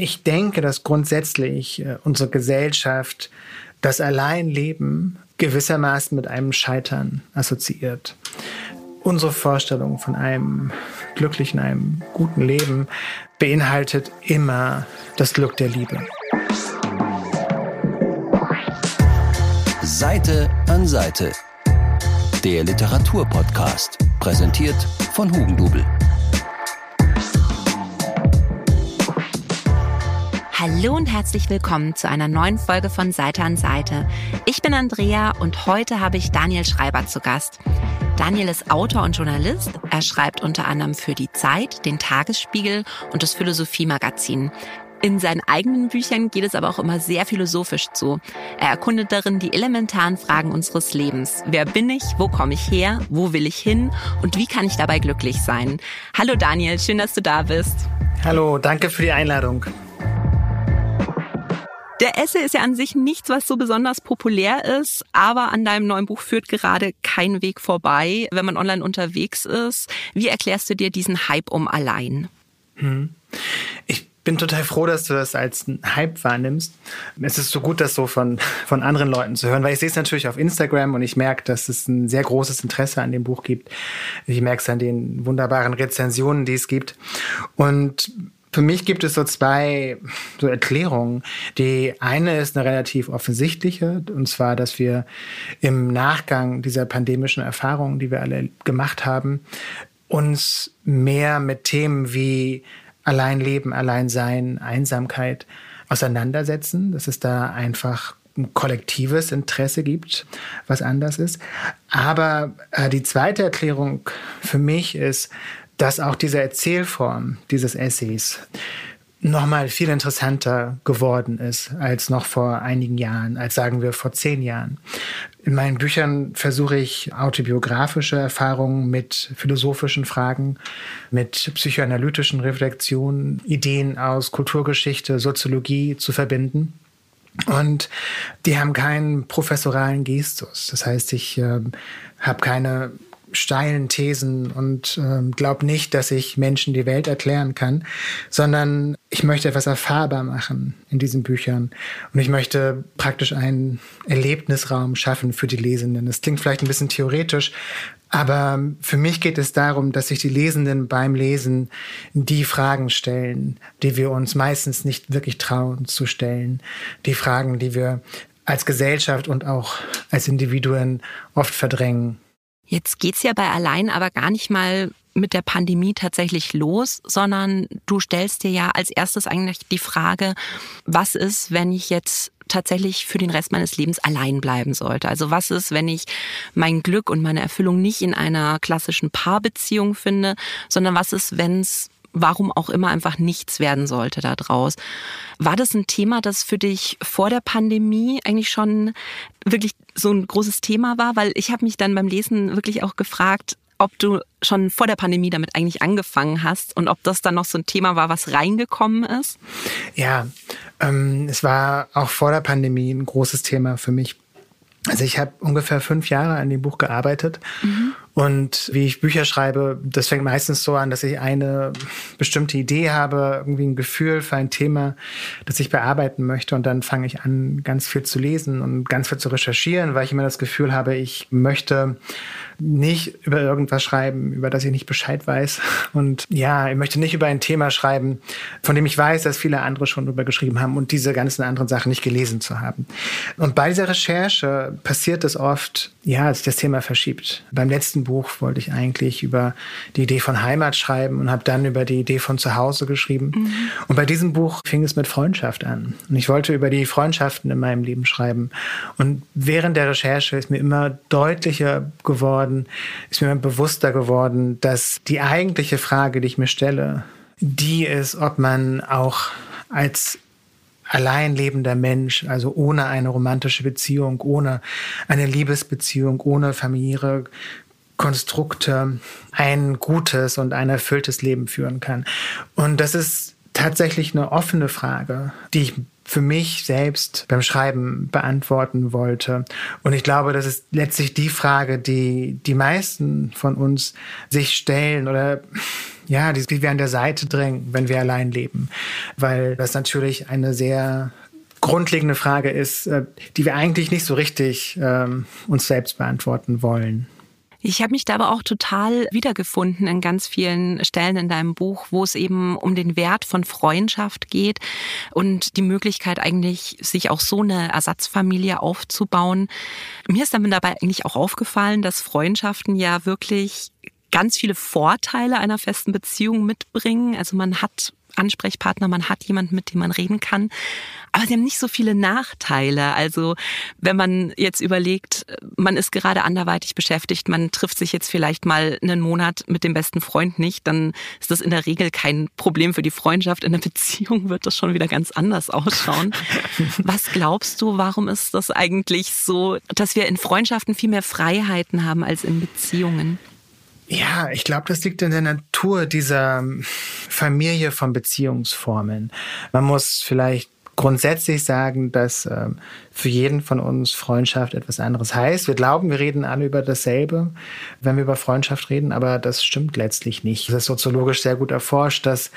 Ich denke, dass grundsätzlich äh, unsere Gesellschaft das Alleinleben gewissermaßen mit einem Scheitern assoziiert. Unsere Vorstellung von einem glücklichen, einem guten Leben beinhaltet immer das Glück der Liebe. Seite an Seite. Der Literaturpodcast, präsentiert von Hugendubel. Hallo und herzlich willkommen zu einer neuen Folge von Seite an Seite. Ich bin Andrea und heute habe ich Daniel Schreiber zu Gast. Daniel ist Autor und Journalist. Er schreibt unter anderem für die Zeit, den Tagesspiegel und das Philosophie-Magazin. In seinen eigenen Büchern geht es aber auch immer sehr philosophisch zu. Er erkundet darin die elementaren Fragen unseres Lebens. Wer bin ich? Wo komme ich her? Wo will ich hin? Und wie kann ich dabei glücklich sein? Hallo Daniel, schön, dass du da bist. Hallo, danke für die Einladung. Der Essay ist ja an sich nichts, was so besonders populär ist, aber an deinem neuen Buch führt gerade kein Weg vorbei, wenn man online unterwegs ist. Wie erklärst du dir diesen Hype um allein? Hm. Ich bin total froh, dass du das als Hype wahrnimmst. Es ist so gut, das so von, von anderen Leuten zu hören, weil ich sehe es natürlich auf Instagram und ich merke, dass es ein sehr großes Interesse an dem Buch gibt. Ich merke es an den wunderbaren Rezensionen, die es gibt. Und für mich gibt es so zwei so Erklärungen. Die eine ist eine relativ offensichtliche, und zwar, dass wir im Nachgang dieser pandemischen Erfahrungen, die wir alle gemacht haben, uns mehr mit Themen wie Alleinleben, Alleinsein, Einsamkeit auseinandersetzen, dass es da einfach ein kollektives Interesse gibt, was anders ist. Aber äh, die zweite Erklärung für mich ist, dass auch diese Erzählform dieses Essays nochmal viel interessanter geworden ist als noch vor einigen Jahren, als sagen wir vor zehn Jahren. In meinen Büchern versuche ich autobiografische Erfahrungen mit philosophischen Fragen, mit psychoanalytischen Reflexionen, Ideen aus Kulturgeschichte, Soziologie zu verbinden. Und die haben keinen professoralen Gestus. Das heißt, ich äh, habe keine steilen Thesen und äh, glaube nicht, dass ich Menschen die Welt erklären kann, sondern ich möchte etwas erfahrbar machen in diesen Büchern und ich möchte praktisch einen Erlebnisraum schaffen für die Lesenden. Das klingt vielleicht ein bisschen theoretisch, aber für mich geht es darum, dass sich die Lesenden beim Lesen die Fragen stellen, die wir uns meistens nicht wirklich trauen zu stellen, die Fragen, die wir als Gesellschaft und auch als Individuen oft verdrängen. Jetzt geht's ja bei allein aber gar nicht mal mit der Pandemie tatsächlich los, sondern du stellst dir ja als erstes eigentlich die Frage, was ist, wenn ich jetzt tatsächlich für den Rest meines Lebens allein bleiben sollte. Also was ist, wenn ich mein Glück und meine Erfüllung nicht in einer klassischen Paarbeziehung finde, sondern was ist, wenn es warum auch immer einfach nichts werden sollte da draus. War das ein Thema, das für dich vor der Pandemie eigentlich schon wirklich so ein großes Thema war? Weil ich habe mich dann beim Lesen wirklich auch gefragt, ob du schon vor der Pandemie damit eigentlich angefangen hast und ob das dann noch so ein Thema war, was reingekommen ist? Ja, ähm, es war auch vor der Pandemie ein großes Thema für mich. Also ich habe ungefähr fünf Jahre an dem Buch gearbeitet mhm. Und wie ich Bücher schreibe, das fängt meistens so an, dass ich eine bestimmte Idee habe, irgendwie ein Gefühl für ein Thema, das ich bearbeiten möchte. Und dann fange ich an, ganz viel zu lesen und ganz viel zu recherchieren, weil ich immer das Gefühl habe, ich möchte nicht über irgendwas schreiben, über das ich nicht Bescheid weiß. Und ja, ich möchte nicht über ein Thema schreiben, von dem ich weiß, dass viele andere schon drüber geschrieben haben und diese ganzen anderen Sachen nicht gelesen zu haben. Und bei dieser Recherche passiert es oft, ja, dass sich das Thema verschiebt. Beim letzten Buch wollte ich eigentlich über die Idee von Heimat schreiben und habe dann über die Idee von Zuhause geschrieben. Mhm. Und bei diesem Buch fing es mit Freundschaft an. Und ich wollte über die Freundschaften in meinem Leben schreiben. Und während der Recherche ist mir immer deutlicher geworden, ist mir bewusster geworden, dass die eigentliche Frage, die ich mir stelle, die ist, ob man auch als allein lebender Mensch, also ohne eine romantische Beziehung, ohne eine Liebesbeziehung, ohne familiäre Konstrukte ein gutes und ein erfülltes Leben führen kann. Und das ist tatsächlich eine offene Frage, die ich für mich selbst beim Schreiben beantworten wollte. Und ich glaube, das ist letztlich die Frage, die die meisten von uns sich stellen oder ja, die, die wir an der Seite drängen, wenn wir allein leben. Weil das natürlich eine sehr grundlegende Frage ist, äh, die wir eigentlich nicht so richtig ähm, uns selbst beantworten wollen. Ich habe mich da aber auch total wiedergefunden in ganz vielen Stellen in deinem Buch, wo es eben um den Wert von Freundschaft geht und die Möglichkeit eigentlich, sich auch so eine Ersatzfamilie aufzubauen. Mir ist damit dabei eigentlich auch aufgefallen, dass Freundschaften ja wirklich ganz viele Vorteile einer festen Beziehung mitbringen. Also man hat Ansprechpartner, man hat jemanden, mit dem man reden kann. Aber sie haben nicht so viele Nachteile. Also wenn man jetzt überlegt, man ist gerade anderweitig beschäftigt, man trifft sich jetzt vielleicht mal einen Monat mit dem besten Freund nicht, dann ist das in der Regel kein Problem für die Freundschaft. In der Beziehung wird das schon wieder ganz anders ausschauen. Was glaubst du, warum ist das eigentlich so, dass wir in Freundschaften viel mehr Freiheiten haben als in Beziehungen? Ja, ich glaube, das liegt in der Natur dieser Familie von Beziehungsformen. Man muss vielleicht grundsätzlich sagen, dass ähm, für jeden von uns Freundschaft etwas anderes heißt. Wir glauben, wir reden alle über dasselbe, wenn wir über Freundschaft reden, aber das stimmt letztlich nicht. Es ist soziologisch sehr gut erforscht, dass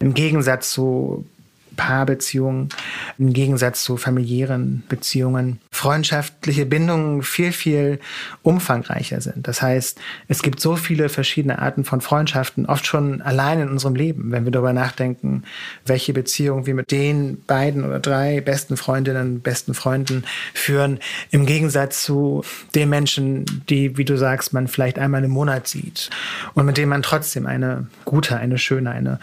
im Gegensatz zu Paarbeziehungen im Gegensatz zu familiären Beziehungen freundschaftliche Bindungen viel, viel umfangreicher sind. Das heißt, es gibt so viele verschiedene Arten von Freundschaften, oft schon allein in unserem Leben, wenn wir darüber nachdenken, welche Beziehung wir mit den beiden oder drei besten Freundinnen, besten Freunden führen, im Gegensatz zu den Menschen, die, wie du sagst, man vielleicht einmal im Monat sieht und mit denen man trotzdem eine gute, eine schöne, eine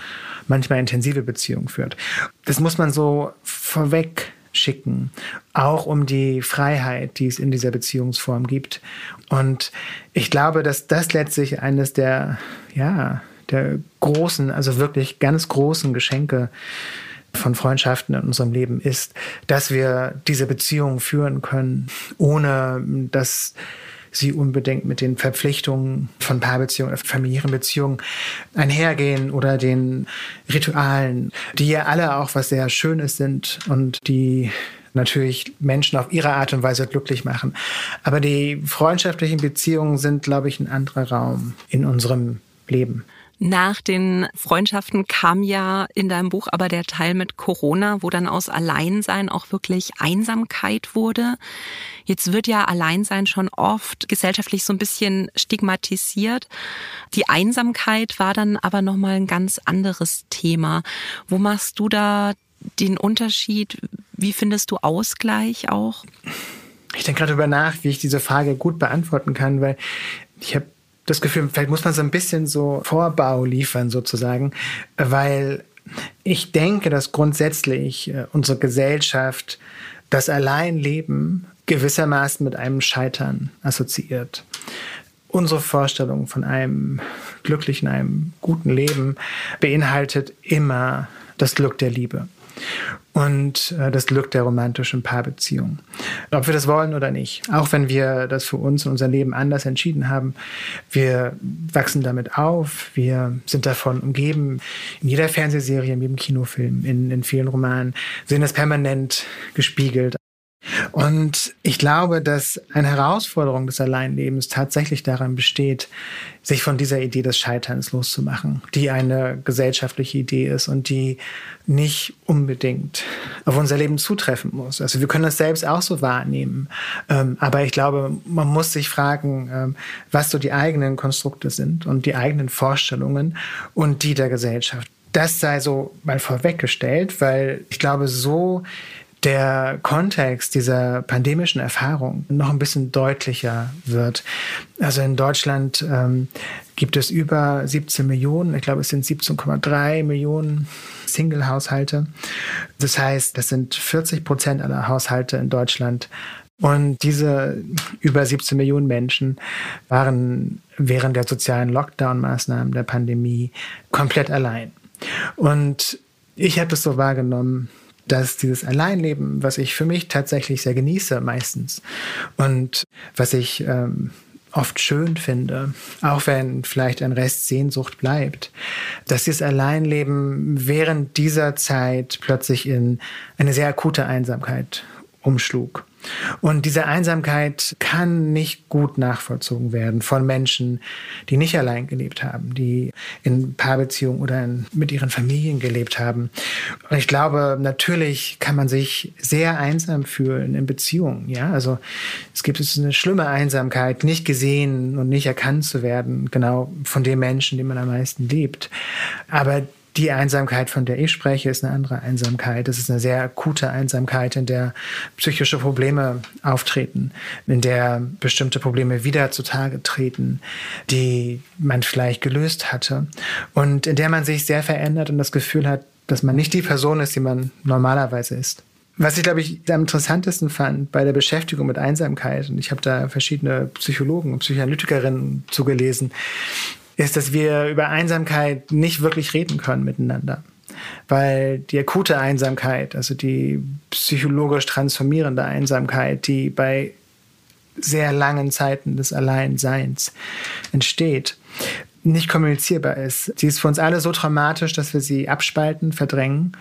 manchmal intensive Beziehung führt. Das muss man so vorweg schicken, auch um die Freiheit, die es in dieser Beziehungsform gibt. Und ich glaube, dass das letztlich eines der, ja, der großen, also wirklich ganz großen Geschenke von Freundschaften in unserem Leben ist, dass wir diese Beziehungen führen können, ohne dass sie unbedingt mit den Verpflichtungen von Paarbeziehungen oder Familienbeziehungen einhergehen oder den Ritualen, die ja alle auch was sehr Schönes sind und die natürlich Menschen auf ihre Art und Weise glücklich machen. Aber die freundschaftlichen Beziehungen sind, glaube ich, ein anderer Raum in unserem Leben. Nach den Freundschaften kam ja in deinem Buch aber der Teil mit Corona, wo dann aus Alleinsein auch wirklich Einsamkeit wurde. Jetzt wird ja Alleinsein schon oft gesellschaftlich so ein bisschen stigmatisiert. Die Einsamkeit war dann aber nochmal ein ganz anderes Thema. Wo machst du da den Unterschied? Wie findest du Ausgleich auch? Ich denke gerade darüber nach, wie ich diese Frage gut beantworten kann, weil ich habe das Gefühl, vielleicht muss man so ein bisschen so Vorbau liefern sozusagen, weil ich denke, dass grundsätzlich äh, unsere Gesellschaft das Alleinleben gewissermaßen mit einem Scheitern assoziiert. Unsere Vorstellung von einem glücklichen, einem guten Leben beinhaltet immer das Glück der Liebe und äh, das Glück der romantischen Paarbeziehung. Ob wir das wollen oder nicht. Auch wenn wir das für uns in unser Leben anders entschieden haben. Wir wachsen damit auf. Wir sind davon umgeben. In jeder Fernsehserie, in jedem Kinofilm, in, in vielen Romanen sehen das permanent gespiegelt. Und ich glaube, dass eine Herausforderung des Alleinlebens tatsächlich daran besteht, sich von dieser Idee des Scheiterns loszumachen, die eine gesellschaftliche Idee ist und die nicht unbedingt auf unser Leben zutreffen muss. Also wir können das selbst auch so wahrnehmen. Ähm, aber ich glaube, man muss sich fragen, ähm, was so die eigenen Konstrukte sind und die eigenen Vorstellungen und die der Gesellschaft. Das sei so mal vorweggestellt, weil ich glaube, so der Kontext dieser pandemischen Erfahrung noch ein bisschen deutlicher wird. Also in Deutschland ähm, gibt es über 17 Millionen, ich glaube es sind 17,3 Millionen Single-Haushalte. Das heißt, das sind 40 Prozent aller Haushalte in Deutschland. Und diese über 17 Millionen Menschen waren während der sozialen Lockdown-Maßnahmen der Pandemie komplett allein. Und ich habe es so wahrgenommen, dass dieses Alleinleben, was ich für mich tatsächlich sehr genieße meistens und was ich ähm, oft schön finde, auch wenn vielleicht ein Rest Sehnsucht bleibt, dass dieses Alleinleben während dieser Zeit plötzlich in eine sehr akute Einsamkeit umschlug. Und diese Einsamkeit kann nicht gut nachvollzogen werden von Menschen, die nicht allein gelebt haben, die in Paarbeziehungen oder in, mit ihren Familien gelebt haben. Und ich glaube, natürlich kann man sich sehr einsam fühlen in Beziehungen. Ja, also es gibt es eine schlimme Einsamkeit, nicht gesehen und nicht erkannt zu werden, genau von dem Menschen, den man am meisten liebt. Aber die Einsamkeit, von der ich spreche, ist eine andere Einsamkeit. Es ist eine sehr akute Einsamkeit, in der psychische Probleme auftreten, in der bestimmte Probleme wieder zutage treten, die man vielleicht gelöst hatte und in der man sich sehr verändert und das Gefühl hat, dass man nicht die Person ist, die man normalerweise ist. Was ich, glaube ich, am interessantesten fand bei der Beschäftigung mit Einsamkeit, und ich habe da verschiedene Psychologen und Psychoanalytikerinnen zugelesen, ist, dass wir über Einsamkeit nicht wirklich reden können miteinander. Weil die akute Einsamkeit, also die psychologisch transformierende Einsamkeit, die bei sehr langen Zeiten des Alleinseins entsteht, nicht kommunizierbar ist. Sie ist für uns alle so traumatisch, dass wir sie abspalten, verdrängen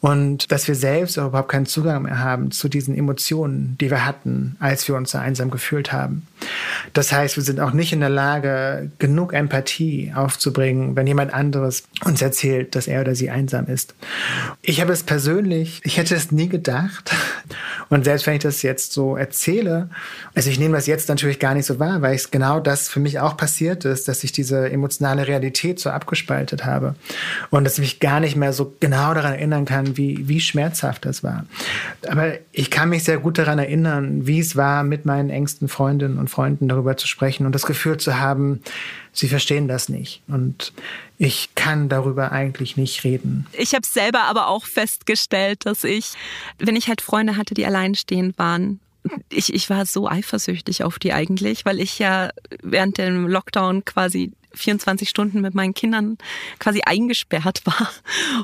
und dass wir selbst überhaupt keinen Zugang mehr haben zu diesen Emotionen, die wir hatten, als wir uns so einsam gefühlt haben. Das heißt, wir sind auch nicht in der Lage, genug Empathie aufzubringen, wenn jemand anderes uns erzählt, dass er oder sie einsam ist. Ich habe es persönlich, ich hätte es nie gedacht. Und selbst wenn ich das jetzt so erzähle, also ich nehme das jetzt natürlich gar nicht so wahr, weil es genau das für mich auch passiert ist, dass ich diese emotionale Realität so abgespaltet habe und dass ich mich gar nicht mehr so genau daran erinnern kann, wie, wie schmerzhaft das war. Aber ich kann mich sehr gut daran erinnern, wie es war, mit meinen engsten Freundinnen und Freunden darüber zu sprechen und das Gefühl zu haben, sie verstehen das nicht. Und ich kann darüber eigentlich nicht reden. Ich habe selber aber auch festgestellt, dass ich, wenn ich halt Freunde hatte, die alleinstehend waren, ich, ich war so eifersüchtig auf die eigentlich, weil ich ja während dem Lockdown quasi 24 Stunden mit meinen Kindern quasi eingesperrt war.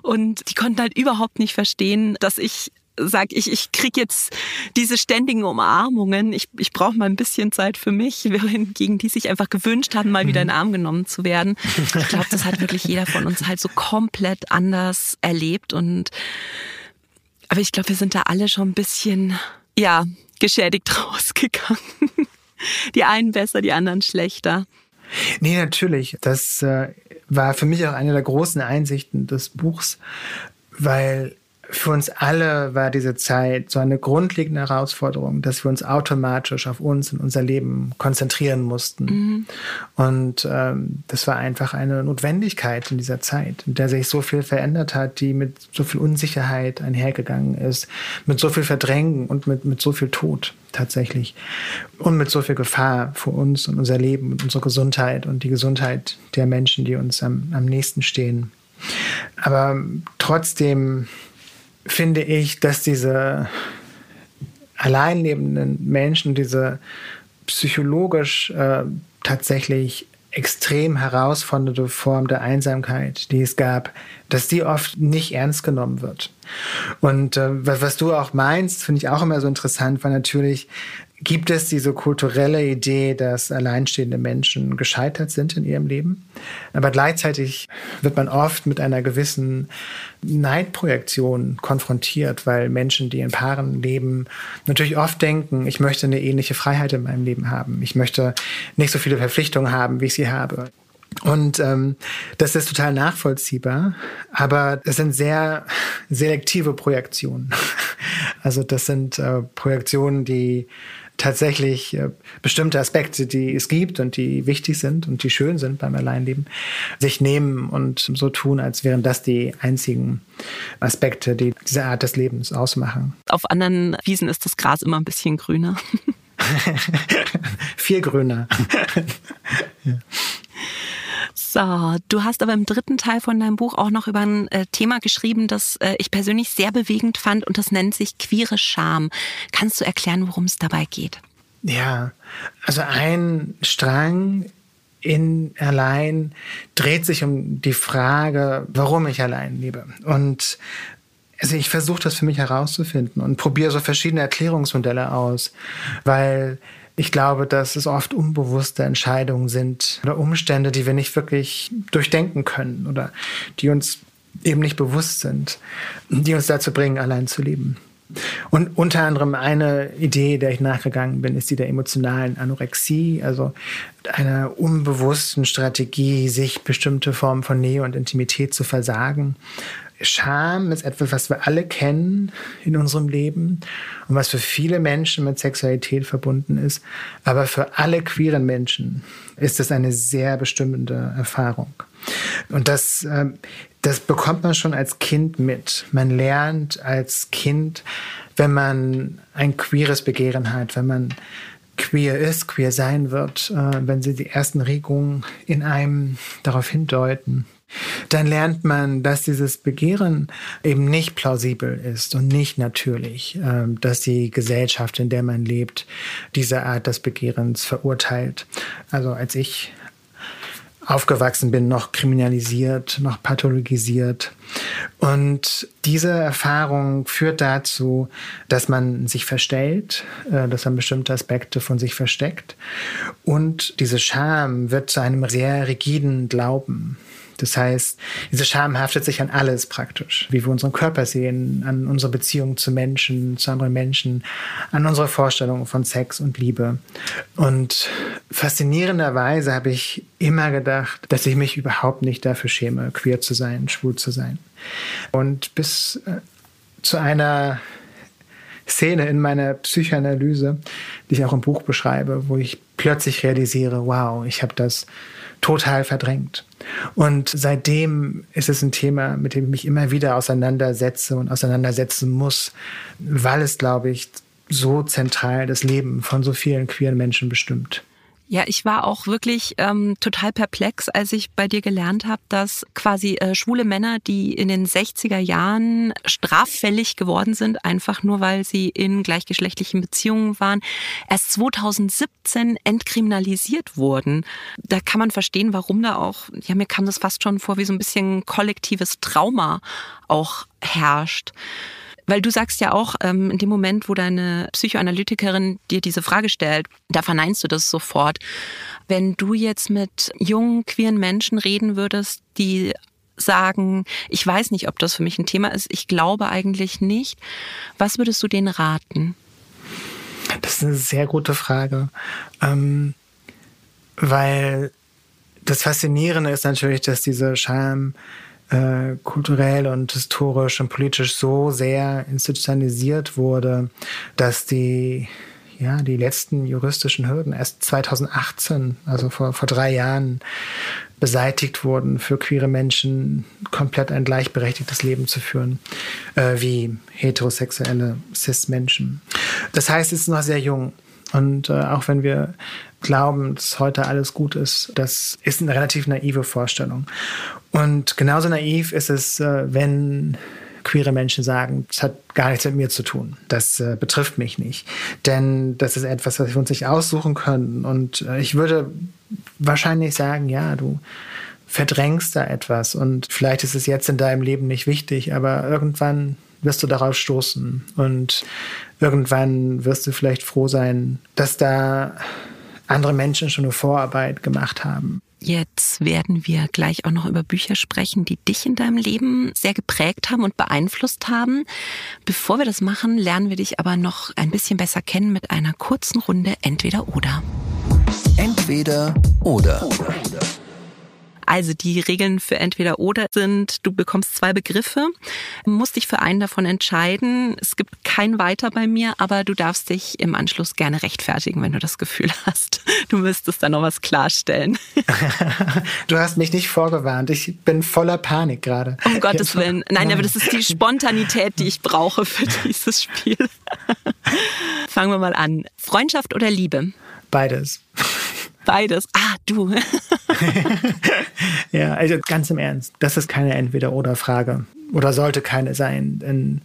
Und die konnten halt überhaupt nicht verstehen, dass ich sage ich, ich kriege jetzt diese ständigen Umarmungen, ich, ich brauche mal ein bisschen Zeit für mich, gegen die sich einfach gewünscht haben, mal wieder in den Arm genommen zu werden. Ich glaube, das hat wirklich jeder von uns halt so komplett anders erlebt und aber ich glaube, wir sind da alle schon ein bisschen, ja, geschädigt rausgegangen. Die einen besser, die anderen schlechter. Nee, natürlich. Das äh, war für mich auch eine der großen Einsichten des Buchs, weil für uns alle war diese Zeit so eine grundlegende Herausforderung, dass wir uns automatisch auf uns und unser Leben konzentrieren mussten. Mhm. Und ähm, das war einfach eine Notwendigkeit in dieser Zeit, in der sich so viel verändert hat, die mit so viel Unsicherheit einhergegangen ist, mit so viel Verdrängen und mit, mit so viel Tod tatsächlich und mit so viel Gefahr für uns und unser Leben und unsere Gesundheit und die Gesundheit der Menschen, die uns am, am nächsten stehen. Aber trotzdem finde ich, dass diese alleinlebenden Menschen, diese psychologisch äh, tatsächlich extrem herausfordernde Form der Einsamkeit, die es gab, dass die oft nicht ernst genommen wird. Und äh, was, was du auch meinst, finde ich auch immer so interessant, weil natürlich gibt es diese kulturelle Idee, dass alleinstehende Menschen gescheitert sind in ihrem Leben. Aber gleichzeitig wird man oft mit einer gewissen Neidprojektion konfrontiert, weil Menschen, die in Paaren leben, natürlich oft denken, ich möchte eine ähnliche Freiheit in meinem Leben haben. Ich möchte nicht so viele Verpflichtungen haben, wie ich sie habe. Und ähm, das ist total nachvollziehbar, aber es sind sehr selektive Projektionen. Also das sind äh, Projektionen, die tatsächlich äh, bestimmte Aspekte, die es gibt und die wichtig sind und die schön sind beim Alleinleben, sich nehmen und so tun, als wären das die einzigen Aspekte, die diese Art des Lebens ausmachen. Auf anderen Wiesen ist das Gras immer ein bisschen grüner. Viel grüner. ja. So, du hast aber im dritten Teil von deinem Buch auch noch über ein äh, Thema geschrieben, das äh, ich persönlich sehr bewegend fand und das nennt sich queere Scham. Kannst du erklären, worum es dabei geht? Ja, also ein Strang in allein dreht sich um die Frage, warum ich allein lebe. Und also ich versuche das für mich herauszufinden und probiere so verschiedene Erklärungsmodelle aus, weil ich glaube, dass es oft unbewusste Entscheidungen sind oder Umstände, die wir nicht wirklich durchdenken können oder die uns eben nicht bewusst sind, die uns dazu bringen, allein zu leben. Und unter anderem eine Idee, der ich nachgegangen bin, ist die der emotionalen Anorexie, also einer unbewussten Strategie, sich bestimmte Formen von Nähe und Intimität zu versagen. Scham ist etwas, was wir alle kennen in unserem Leben und was für viele Menschen mit Sexualität verbunden ist. Aber für alle queeren Menschen ist es eine sehr bestimmende Erfahrung. Und das, ähm, das bekommt man schon als Kind mit. Man lernt als Kind, wenn man ein queeres Begehren hat, wenn man queer ist, queer sein wird, äh, wenn sie die ersten Regungen in einem darauf hindeuten, dann lernt man, dass dieses Begehren eben nicht plausibel ist und nicht natürlich, ähm, dass die Gesellschaft, in der man lebt, diese Art des Begehrens verurteilt. Also als ich aufgewachsen bin, noch kriminalisiert, noch pathologisiert. Und diese Erfahrung führt dazu, dass man sich verstellt, äh, dass man bestimmte Aspekte von sich versteckt. Und diese Scham wird zu einem sehr rigiden Glauben. Das heißt, diese Scham haftet sich an alles praktisch, wie wir unseren Körper sehen, an unsere Beziehung zu Menschen, zu anderen Menschen, an unsere Vorstellungen von Sex und Liebe. Und faszinierenderweise habe ich immer gedacht, dass ich mich überhaupt nicht dafür schäme, queer zu sein, schwul zu sein. Und bis äh, zu einer Szene in meiner Psychoanalyse, die ich auch im Buch beschreibe, wo ich plötzlich realisiere, wow, ich habe das total verdrängt. Und seitdem ist es ein Thema, mit dem ich mich immer wieder auseinandersetze und auseinandersetzen muss, weil es, glaube ich, so zentral das Leben von so vielen queeren Menschen bestimmt. Ja, ich war auch wirklich ähm, total perplex, als ich bei dir gelernt habe, dass quasi äh, schwule Männer, die in den 60er Jahren straffällig geworden sind, einfach nur weil sie in gleichgeschlechtlichen Beziehungen waren, erst 2017 entkriminalisiert wurden. Da kann man verstehen, warum da auch, ja, mir kam das fast schon vor, wie so ein bisschen kollektives Trauma auch herrscht. Weil du sagst ja auch, ähm, in dem Moment, wo deine Psychoanalytikerin dir diese Frage stellt, da verneinst du das sofort. Wenn du jetzt mit jungen, queeren Menschen reden würdest, die sagen, ich weiß nicht, ob das für mich ein Thema ist, ich glaube eigentlich nicht, was würdest du denen raten? Das ist eine sehr gute Frage. Ähm, weil das Faszinierende ist natürlich, dass diese Scham äh, kulturell und historisch und politisch so sehr institutionalisiert wurde, dass die ja, die letzten juristischen Hürden erst 2018, also vor, vor drei Jahren, beseitigt wurden, für queere Menschen komplett ein gleichberechtigtes Leben zu führen, äh, wie heterosexuelle Cis-Menschen. Das heißt, es ist noch sehr jung. Und äh, auch wenn wir glauben, dass heute alles gut ist, das ist eine relativ naive Vorstellung. Und genauso naiv ist es, äh, wenn queere Menschen sagen, das hat gar nichts mit mir zu tun. Das äh, betrifft mich nicht. Denn das ist etwas, was wir uns nicht aussuchen können. Und äh, ich würde wahrscheinlich sagen, ja, du verdrängst da etwas und vielleicht ist es jetzt in deinem Leben nicht wichtig, aber irgendwann wirst du darauf stoßen und irgendwann wirst du vielleicht froh sein, dass da andere Menschen schon eine Vorarbeit gemacht haben. Jetzt werden wir gleich auch noch über Bücher sprechen, die dich in deinem Leben sehr geprägt haben und beeinflusst haben. Bevor wir das machen, lernen wir dich aber noch ein bisschen besser kennen mit einer kurzen Runde Entweder oder. Entweder oder. oder. Also die Regeln für entweder oder sind, du bekommst zwei Begriffe, musst dich für einen davon entscheiden. Es gibt kein weiter bei mir, aber du darfst dich im Anschluss gerne rechtfertigen, wenn du das Gefühl hast, du müsstest da noch was klarstellen. du hast mich nicht vorgewarnt. Ich bin voller Panik gerade. Um Gottes Willen. Nein, aber das ist die Spontanität, die ich brauche für dieses Spiel. Fangen wir mal an. Freundschaft oder Liebe? Beides. Beides. Ah, du. ja, also ganz im Ernst. Das ist keine Entweder-Oder-Frage. Oder sollte keine sein. In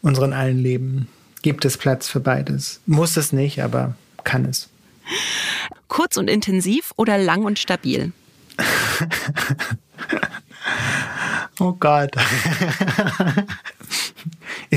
unseren allen Leben gibt es Platz für beides. Muss es nicht, aber kann es. Kurz und intensiv oder lang und stabil? oh Gott.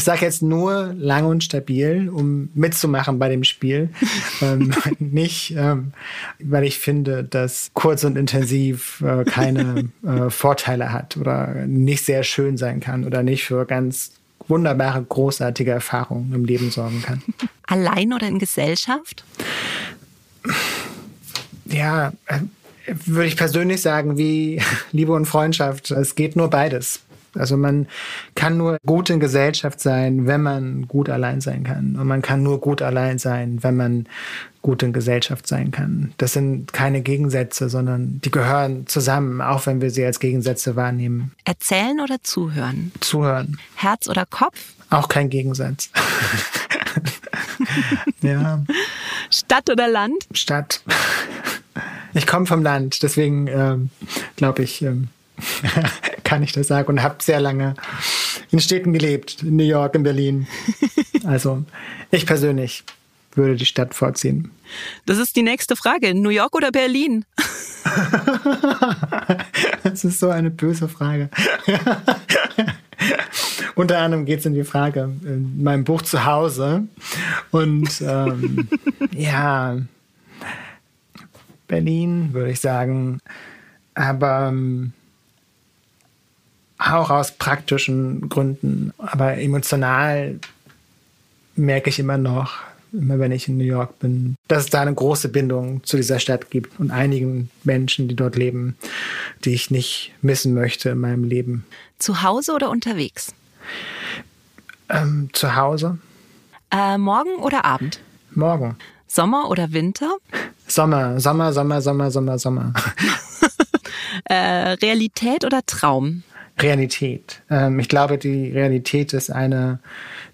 Ich sage jetzt nur lang und stabil, um mitzumachen bei dem Spiel. ähm, nicht, ähm, weil ich finde, dass kurz und intensiv äh, keine äh, Vorteile hat oder nicht sehr schön sein kann oder nicht für ganz wunderbare, großartige Erfahrungen im Leben sorgen kann. Allein oder in Gesellschaft? Ja, äh, würde ich persönlich sagen, wie Liebe und Freundschaft. Es geht nur beides. Also man kann nur gut in Gesellschaft sein, wenn man gut allein sein kann. Und man kann nur gut allein sein, wenn man gut in Gesellschaft sein kann. Das sind keine Gegensätze, sondern die gehören zusammen, auch wenn wir sie als Gegensätze wahrnehmen. Erzählen oder zuhören? Zuhören. Herz oder Kopf? Auch kein Gegensatz. ja. Stadt oder Land? Stadt. Ich komme vom Land, deswegen ähm, glaube ich, ähm, kann ich das sagen und habe sehr lange in Städten gelebt, in New York, in Berlin. Also ich persönlich würde die Stadt vorziehen. Das ist die nächste Frage. New York oder Berlin? das ist so eine böse Frage. Unter anderem geht es in die Frage in meinem Buch zu Hause. Und ähm, ja, Berlin, würde ich sagen. Aber ähm, auch aus praktischen Gründen. Aber emotional merke ich immer noch, immer wenn ich in New York bin, dass es da eine große Bindung zu dieser Stadt gibt und einigen Menschen, die dort leben, die ich nicht missen möchte in meinem Leben. Zu Hause oder unterwegs? Ähm, zu Hause. Äh, morgen oder Abend? Morgen. Sommer oder Winter? Sommer, Sommer, Sommer, Sommer, Sommer, Sommer. äh, Realität oder Traum? Realität. Ähm, ich glaube, die Realität ist eine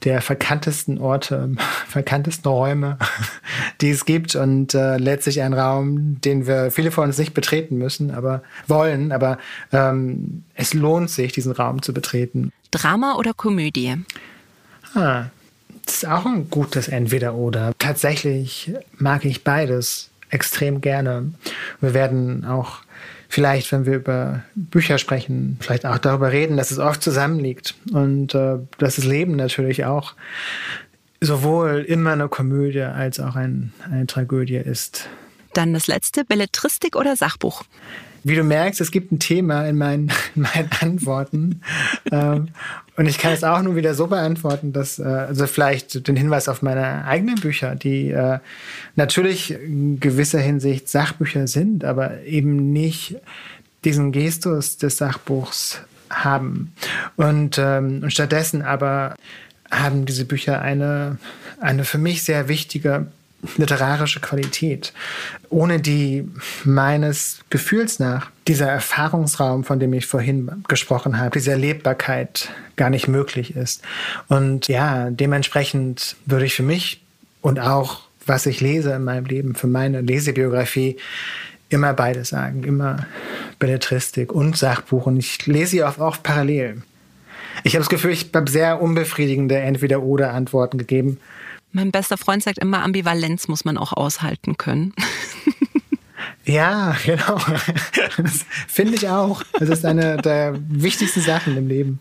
der verkanntesten Orte, verkanntesten Räume, die es gibt und äh, letztlich ein Raum, den wir viele von uns nicht betreten müssen, aber wollen, aber ähm, es lohnt sich, diesen Raum zu betreten. Drama oder Komödie? Ah, das ist auch ein gutes Entweder-Oder. Tatsächlich mag ich beides extrem gerne. Wir werden auch vielleicht, wenn wir über Bücher sprechen, vielleicht auch darüber reden, dass es oft zusammenliegt und äh, dass das Leben natürlich auch sowohl immer eine Komödie als auch ein, eine Tragödie ist. Dann das letzte, Belletristik oder Sachbuch? Wie du merkst, es gibt ein Thema in meinen, in meinen Antworten. ähm, und ich kann es auch nur wieder so beantworten, dass, äh, also vielleicht den Hinweis auf meine eigenen Bücher, die äh, natürlich in gewisser Hinsicht Sachbücher sind, aber eben nicht diesen Gestus des Sachbuchs haben. Und, ähm, und stattdessen aber haben diese Bücher eine, eine für mich sehr wichtige literarische Qualität, ohne die meines Gefühls nach dieser Erfahrungsraum, von dem ich vorhin gesprochen habe, diese Erlebbarkeit gar nicht möglich ist. Und ja, dementsprechend würde ich für mich und auch was ich lese in meinem Leben, für meine Lesebiografie, immer beides sagen. Immer Belletristik und Sachbuch. Und ich lese sie auch oft parallel. Ich habe das Gefühl, ich habe sehr unbefriedigende Entweder-Oder-Antworten gegeben. Mein bester Freund sagt immer, Ambivalenz muss man auch aushalten können. Ja, genau. Das finde ich auch. Das ist eine der wichtigsten Sachen im Leben.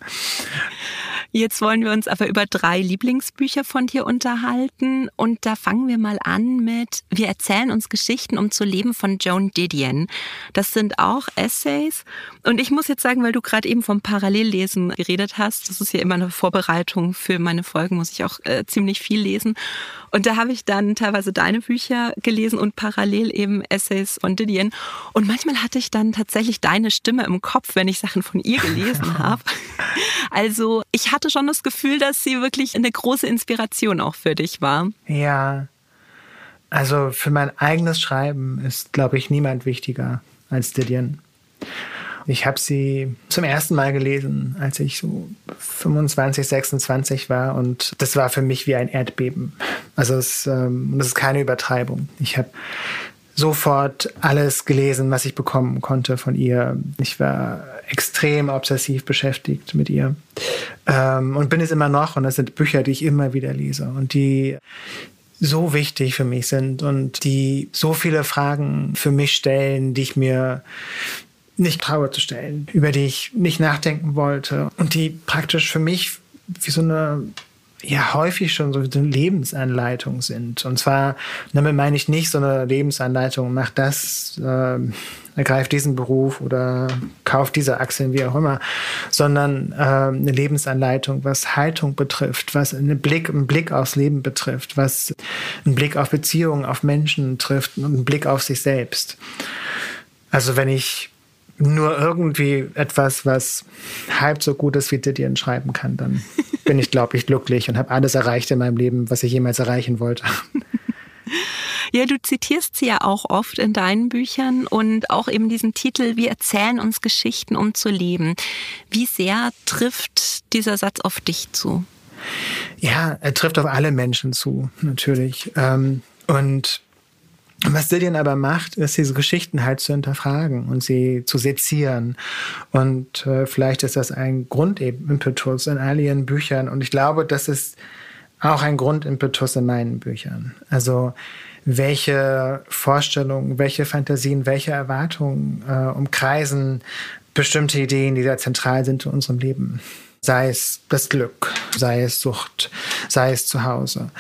Jetzt wollen wir uns aber über drei Lieblingsbücher von dir unterhalten. Und da fangen wir mal an mit Wir erzählen uns Geschichten, um zu leben von Joan Didion. Das sind auch Essays. Und ich muss jetzt sagen, weil du gerade eben vom Parallellesen geredet hast, das ist ja immer eine Vorbereitung für meine Folgen, muss ich auch äh, ziemlich viel lesen. Und da habe ich dann teilweise deine Bücher gelesen und parallel eben Essays von Didion. Und manchmal hatte ich dann tatsächlich deine Stimme im Kopf, wenn ich Sachen von ihr gelesen habe. Also ich hatte hatte schon das Gefühl, dass sie wirklich eine große Inspiration auch für dich war. Ja, also für mein eigenes Schreiben ist, glaube ich, niemand wichtiger als Didion. Ich habe sie zum ersten Mal gelesen, als ich so 25, 26 war und das war für mich wie ein Erdbeben. Also es, ähm, das ist keine Übertreibung. Ich habe sofort alles gelesen, was ich bekommen konnte von ihr. Ich war extrem obsessiv beschäftigt mit ihr ähm, und bin es immer noch. Und das sind Bücher, die ich immer wieder lese und die so wichtig für mich sind und die so viele Fragen für mich stellen, die ich mir nicht traue zu stellen, über die ich nicht nachdenken wollte und die praktisch für mich wie so eine ja häufig schon so eine Lebensanleitung sind. Und zwar, damit meine ich nicht so eine Lebensanleitung, mach das, äh, ergreif diesen Beruf oder kauf diese Aktien, wie auch immer, sondern äh, eine Lebensanleitung, was Haltung betrifft, was einen Blick, einen Blick aufs Leben betrifft, was einen Blick auf Beziehungen, auf Menschen trifft und einen Blick auf sich selbst. Also wenn ich nur irgendwie etwas, was halb so gut ist wie Didion schreiben kann, dann bin ich, glaube ich, glücklich und habe alles erreicht in meinem Leben, was ich jemals erreichen wollte. Ja, du zitierst sie ja auch oft in deinen Büchern und auch eben diesen Titel, wir erzählen uns Geschichten, um zu leben. Wie sehr trifft dieser Satz auf dich zu? Ja, er trifft auf alle Menschen zu, natürlich. Ähm, und was Dillian aber macht, ist diese Geschichten halt zu hinterfragen und sie zu sezieren. Und äh, vielleicht ist das ein Grundimpetus in all ihren Büchern. Und ich glaube, das ist auch ein Grundimpetus in meinen Büchern. Also welche Vorstellungen, welche Fantasien, welche Erwartungen äh, umkreisen bestimmte Ideen, die da zentral sind in unserem Leben sei es das Glück, sei es Sucht, sei es zu Hause,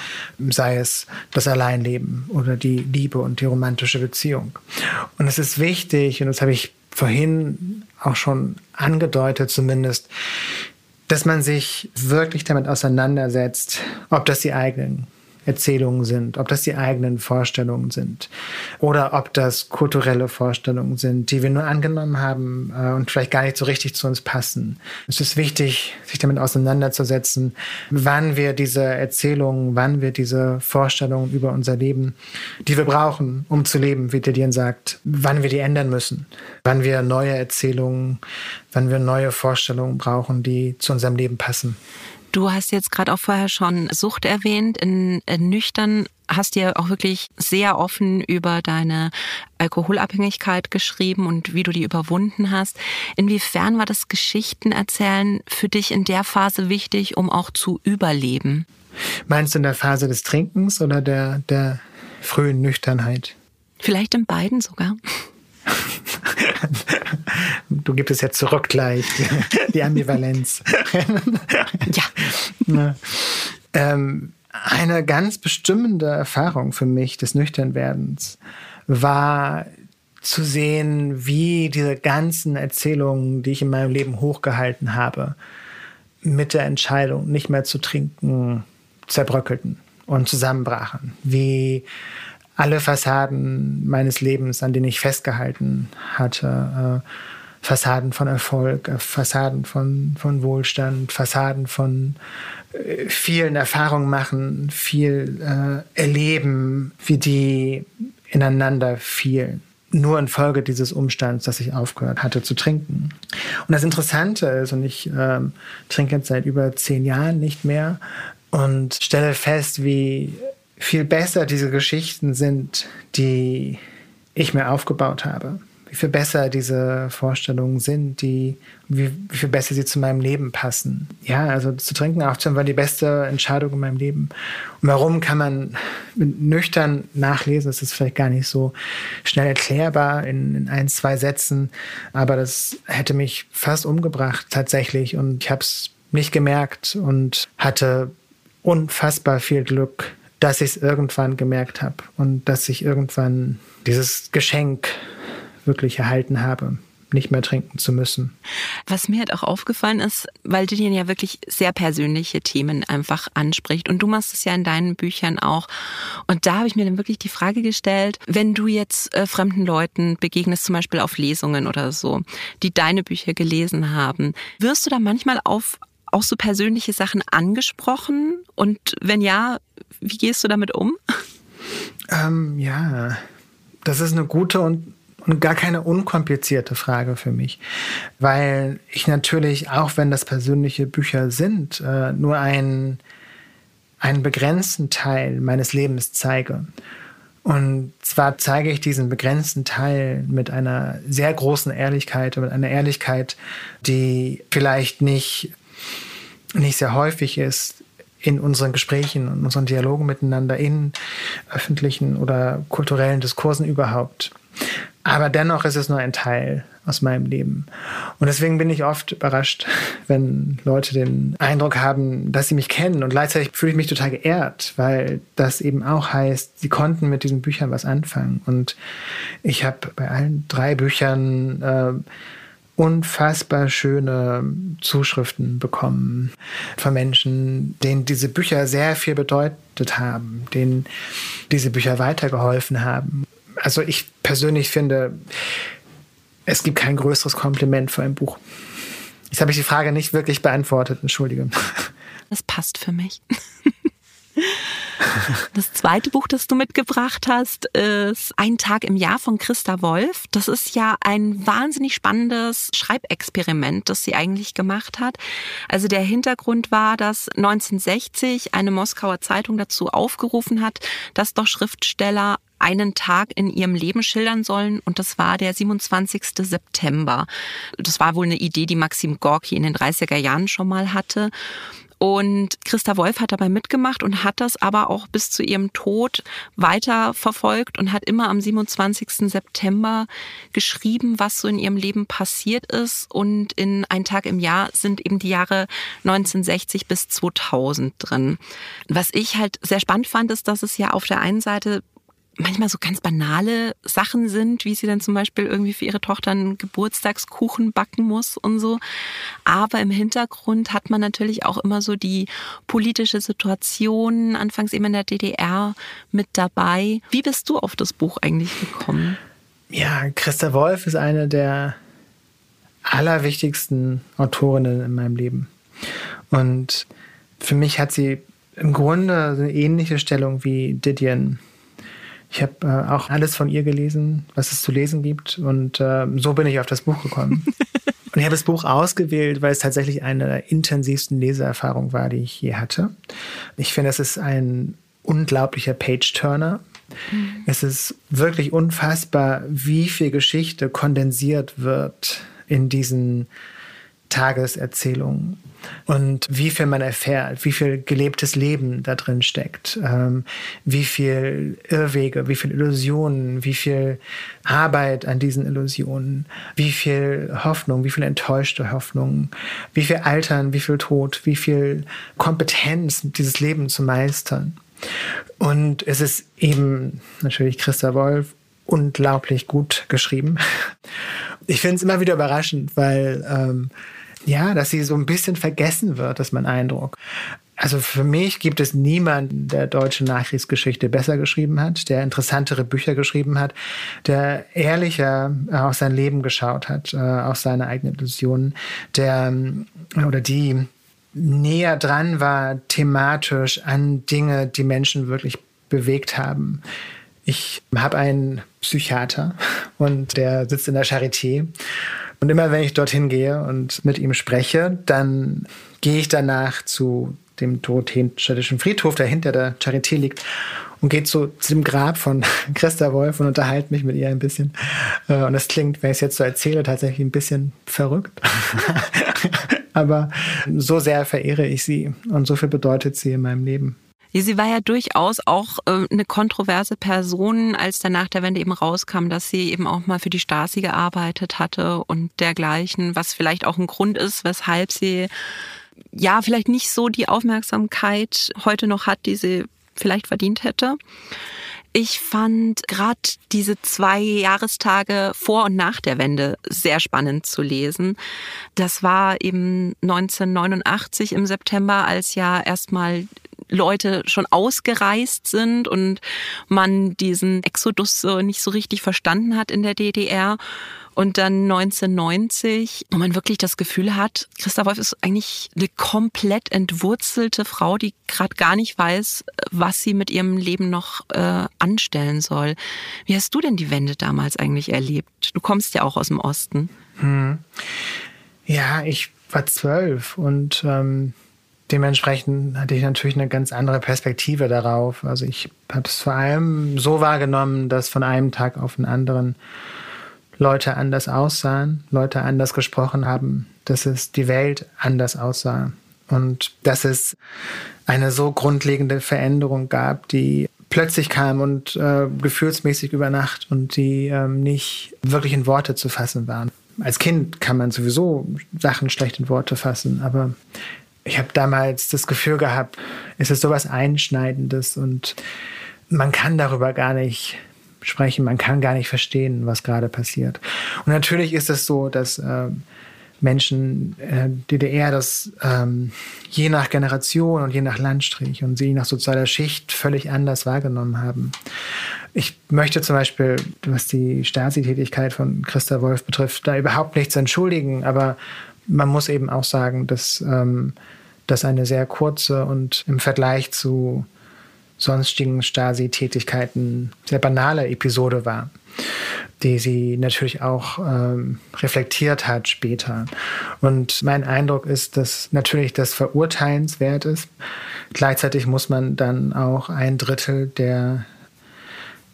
sei es das Alleinleben oder die Liebe und die romantische Beziehung. Und es ist wichtig, und das habe ich vorhin auch schon angedeutet zumindest, dass man sich wirklich damit auseinandersetzt, ob das die eigenen Erzählungen sind, ob das die eigenen Vorstellungen sind oder ob das kulturelle Vorstellungen sind, die wir nur angenommen haben äh, und vielleicht gar nicht so richtig zu uns passen. Es ist wichtig, sich damit auseinanderzusetzen, wann wir diese Erzählungen, wann wir diese Vorstellungen über unser Leben, die wir brauchen, um zu leben, wie Didion sagt, wann wir die ändern müssen, wann wir neue Erzählungen, wann wir neue Vorstellungen brauchen, die zu unserem Leben passen. Du hast jetzt gerade auch vorher schon Sucht erwähnt. In, in Nüchtern hast du ja auch wirklich sehr offen über deine Alkoholabhängigkeit geschrieben und wie du die überwunden hast. Inwiefern war das Geschichtenerzählen für dich in der Phase wichtig, um auch zu überleben? Meinst du in der Phase des Trinkens oder der, der frühen Nüchternheit? Vielleicht in beiden sogar. Du gibst es jetzt zurück gleich, die, die Ambivalenz. ja. Ähm, eine ganz bestimmende Erfahrung für mich des Nüchternwerdens war zu sehen, wie diese ganzen Erzählungen, die ich in meinem Leben hochgehalten habe, mit der Entscheidung, nicht mehr zu trinken, zerbröckelten und zusammenbrachen. Wie alle Fassaden meines Lebens, an denen ich festgehalten hatte, äh, Fassaden von Erfolg, äh, Fassaden von, von Wohlstand, Fassaden von äh, vielen Erfahrungen machen, viel erleben, wie die ineinander fielen. Nur infolge dieses Umstands, dass ich aufgehört hatte zu trinken. Und das Interessante ist, und ich ähm, trinke jetzt seit über zehn Jahren nicht mehr und stelle fest, wie viel besser diese Geschichten sind, die ich mir aufgebaut habe. Wie viel besser diese Vorstellungen sind, die, wie, wie viel besser sie zu meinem Leben passen. Ja, also zu trinken aufzuhören war die beste Entscheidung in meinem Leben. Und warum kann man nüchtern nachlesen? Das ist vielleicht gar nicht so schnell erklärbar in, in ein, zwei Sätzen. Aber das hätte mich fast umgebracht tatsächlich. Und ich habe es nicht gemerkt und hatte unfassbar viel Glück dass ich es irgendwann gemerkt habe und dass ich irgendwann dieses Geschenk wirklich erhalten habe nicht mehr trinken zu müssen. Was mir halt auch aufgefallen ist, weil dir ja wirklich sehr persönliche Themen einfach anspricht und du machst es ja in deinen Büchern auch. Und da habe ich mir dann wirklich die Frage gestellt, wenn du jetzt äh, fremden Leuten begegnest, zum Beispiel auf Lesungen oder so, die deine Bücher gelesen haben, wirst du da manchmal auf auch so persönliche Sachen angesprochen? Und wenn ja, wie gehst du damit um? Ähm, ja, das ist eine gute und, und gar keine unkomplizierte Frage für mich, weil ich natürlich, auch wenn das persönliche Bücher sind, äh, nur einen, einen begrenzten Teil meines Lebens zeige. Und zwar zeige ich diesen begrenzten Teil mit einer sehr großen Ehrlichkeit, mit einer Ehrlichkeit, die vielleicht nicht nicht sehr häufig ist in unseren Gesprächen und unseren Dialogen miteinander, in öffentlichen oder kulturellen Diskursen überhaupt. Aber dennoch ist es nur ein Teil aus meinem Leben. Und deswegen bin ich oft überrascht, wenn Leute den Eindruck haben, dass sie mich kennen. Und gleichzeitig fühle ich mich total geehrt, weil das eben auch heißt, sie konnten mit diesen Büchern was anfangen. Und ich habe bei allen drei Büchern äh, unfassbar schöne Zuschriften bekommen von Menschen, denen diese Bücher sehr viel bedeutet haben, denen diese Bücher weitergeholfen haben. Also ich persönlich finde, es gibt kein größeres Kompliment für ein Buch. Jetzt habe ich die Frage nicht wirklich beantwortet, entschuldige. Das passt für mich. Das zweite Buch, das du mitgebracht hast, ist Ein Tag im Jahr von Christa Wolf. Das ist ja ein wahnsinnig spannendes Schreibexperiment, das sie eigentlich gemacht hat. Also der Hintergrund war, dass 1960 eine Moskauer Zeitung dazu aufgerufen hat, dass doch Schriftsteller einen Tag in ihrem Leben schildern sollen und das war der 27. September. Das war wohl eine Idee, die Maxim Gorki in den 30er Jahren schon mal hatte. Und Christa Wolf hat dabei mitgemacht und hat das aber auch bis zu ihrem Tod weiter verfolgt und hat immer am 27. September geschrieben, was so in ihrem Leben passiert ist. Und in Ein Tag im Jahr sind eben die Jahre 1960 bis 2000 drin. Was ich halt sehr spannend fand, ist, dass es ja auf der einen Seite manchmal so ganz banale Sachen sind, wie sie dann zum Beispiel irgendwie für ihre Tochter einen Geburtstagskuchen backen muss und so. Aber im Hintergrund hat man natürlich auch immer so die politische Situation, anfangs eben in der DDR, mit dabei. Wie bist du auf das Buch eigentlich gekommen? Ja, Christa Wolf ist eine der allerwichtigsten Autorinnen in meinem Leben. Und für mich hat sie im Grunde eine ähnliche Stellung wie Didion ich habe äh, auch alles von ihr gelesen, was es zu lesen gibt. Und äh, so bin ich auf das Buch gekommen. und ich habe das Buch ausgewählt, weil es tatsächlich eine der intensivsten Leseerfahrungen war, die ich je hatte. Ich finde, es ist ein unglaublicher Page-Turner. Mhm. Es ist wirklich unfassbar, wie viel Geschichte kondensiert wird in diesen Tageserzählungen und wie viel man erfährt, wie viel gelebtes Leben da drin steckt, ähm, wie viel Irrwege, wie viel Illusionen, wie viel Arbeit an diesen Illusionen, wie viel Hoffnung, wie viel enttäuschte Hoffnung, wie viel Altern, wie viel Tod, wie viel Kompetenz, dieses Leben zu meistern. Und es ist eben natürlich Christa Wolf unglaublich gut geschrieben. Ich finde es immer wieder überraschend, weil ähm, ja, dass sie so ein bisschen vergessen wird, ist mein Eindruck. Also für mich gibt es niemanden, der deutsche Nachkriegsgeschichte besser geschrieben hat, der interessantere Bücher geschrieben hat, der ehrlicher äh, auf sein Leben geschaut hat, äh, auf seine eigenen Illusionen, der äh, oder die näher dran war thematisch an Dinge, die Menschen wirklich bewegt haben. Ich habe einen Psychiater und der sitzt in der Charité und immer wenn ich dorthin gehe und mit ihm spreche, dann gehe ich danach zu dem Dorotheenstädtischen Friedhof, der hinter der Charité liegt, und gehe zu, zu dem Grab von Christa Wolf und unterhalte mich mit ihr ein bisschen. Äh, und das klingt, wenn ich es jetzt so erzähle, tatsächlich ein bisschen verrückt. Aber so sehr verehre ich sie und so viel bedeutet sie in meinem Leben. Sie war ja durchaus auch äh, eine kontroverse Person, als dann nach der Wende eben rauskam, dass sie eben auch mal für die Stasi gearbeitet hatte und dergleichen, was vielleicht auch ein Grund ist, weshalb sie ja vielleicht nicht so die Aufmerksamkeit heute noch hat, die sie vielleicht verdient hätte. Ich fand gerade diese zwei Jahrestage vor und nach der Wende sehr spannend zu lesen. Das war eben 1989 im September, als ja erstmal Leute schon ausgereist sind und man diesen Exodus so nicht so richtig verstanden hat in der DDR. Und dann 1990, wo man wirklich das Gefühl hat, Christa Wolf ist eigentlich eine komplett entwurzelte Frau, die gerade gar nicht weiß, was sie mit ihrem Leben noch äh, anstellen soll. Wie hast du denn die Wende damals eigentlich erlebt? Du kommst ja auch aus dem Osten. Hm. Ja, ich war zwölf und ähm, dementsprechend hatte ich natürlich eine ganz andere Perspektive darauf. Also ich habe es vor allem so wahrgenommen, dass von einem Tag auf den anderen Leute anders aussahen, Leute anders gesprochen haben, dass es die Welt anders aussah und dass es eine so grundlegende Veränderung gab, die plötzlich kam und äh, gefühlsmäßig über Nacht und die ähm, nicht wirklich in Worte zu fassen waren. Als Kind kann man sowieso Sachen schlecht in Worte fassen, aber ich habe damals das Gefühl gehabt, es ist sowas Einschneidendes und man kann darüber gar nicht sprechen, man kann gar nicht verstehen, was gerade passiert. Und natürlich ist es so, dass äh, Menschen äh, DDR das ähm, je nach Generation und je nach Landstrich und je nach sozialer Schicht völlig anders wahrgenommen haben. Ich möchte zum Beispiel, was die Stasi-Tätigkeit von Christa Wolf betrifft, da überhaupt nichts entschuldigen, aber man muss eben auch sagen, dass ähm, das eine sehr kurze und im Vergleich zu sonstigen Stasi-Tätigkeiten sehr banale Episode war, die sie natürlich auch ähm, reflektiert hat später. Und mein Eindruck ist, dass natürlich das verurteilenswert ist. Gleichzeitig muss man dann auch ein Drittel der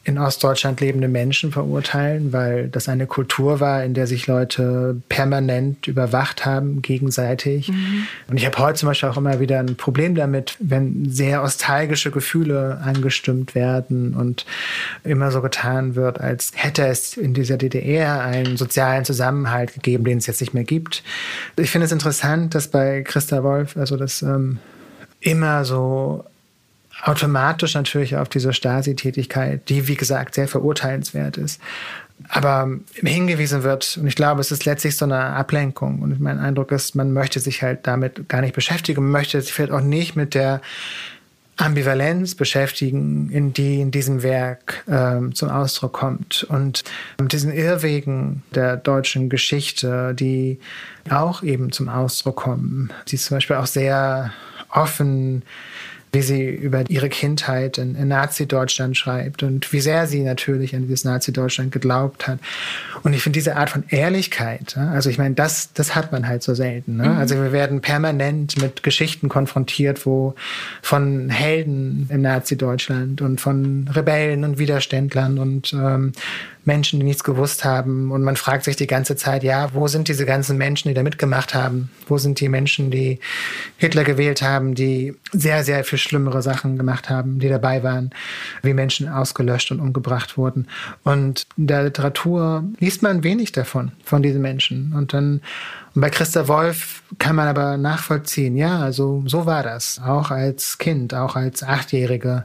in Ostdeutschland lebende Menschen verurteilen, weil das eine Kultur war, in der sich Leute permanent überwacht haben, gegenseitig. Mhm. Und ich habe heute zum Beispiel auch immer wieder ein Problem damit, wenn sehr nostalgische Gefühle angestimmt werden und immer so getan wird, als hätte es in dieser DDR einen sozialen Zusammenhalt gegeben, den es jetzt nicht mehr gibt. Ich finde es interessant, dass bei Christa Wolf, also das ähm, immer so automatisch natürlich auf diese Stasi-Tätigkeit, die wie gesagt sehr verurteilenswert ist, aber hingewiesen wird, und ich glaube, es ist letztlich so eine Ablenkung. Und mein Eindruck ist, man möchte sich halt damit gar nicht beschäftigen, man möchte sich vielleicht auch nicht mit der Ambivalenz beschäftigen, in die in diesem Werk ähm, zum Ausdruck kommt. Und mit diesen Irrwegen der deutschen Geschichte, die auch eben zum Ausdruck kommen, die zum Beispiel auch sehr offen wie sie über ihre Kindheit in, in Nazi-Deutschland schreibt und wie sehr sie natürlich an dieses Nazi-Deutschland geglaubt hat. Und ich finde diese Art von Ehrlichkeit, also ich meine, das, das hat man halt so selten. Ne? Mhm. Also wir werden permanent mit Geschichten konfrontiert, wo von Helden im Nazi-Deutschland und von Rebellen und Widerständlern und ähm, Menschen, die nichts gewusst haben. Und man fragt sich die ganze Zeit, ja, wo sind diese ganzen Menschen, die da mitgemacht haben? Wo sind die Menschen, die Hitler gewählt haben, die sehr, sehr viel schlimmere Sachen gemacht haben, die dabei waren, wie Menschen ausgelöscht und umgebracht wurden? Und in der Literatur liest man wenig davon, von diesen Menschen. Und dann und bei Christa Wolf kann man aber nachvollziehen, ja, also so war das. Auch als Kind, auch als Achtjährige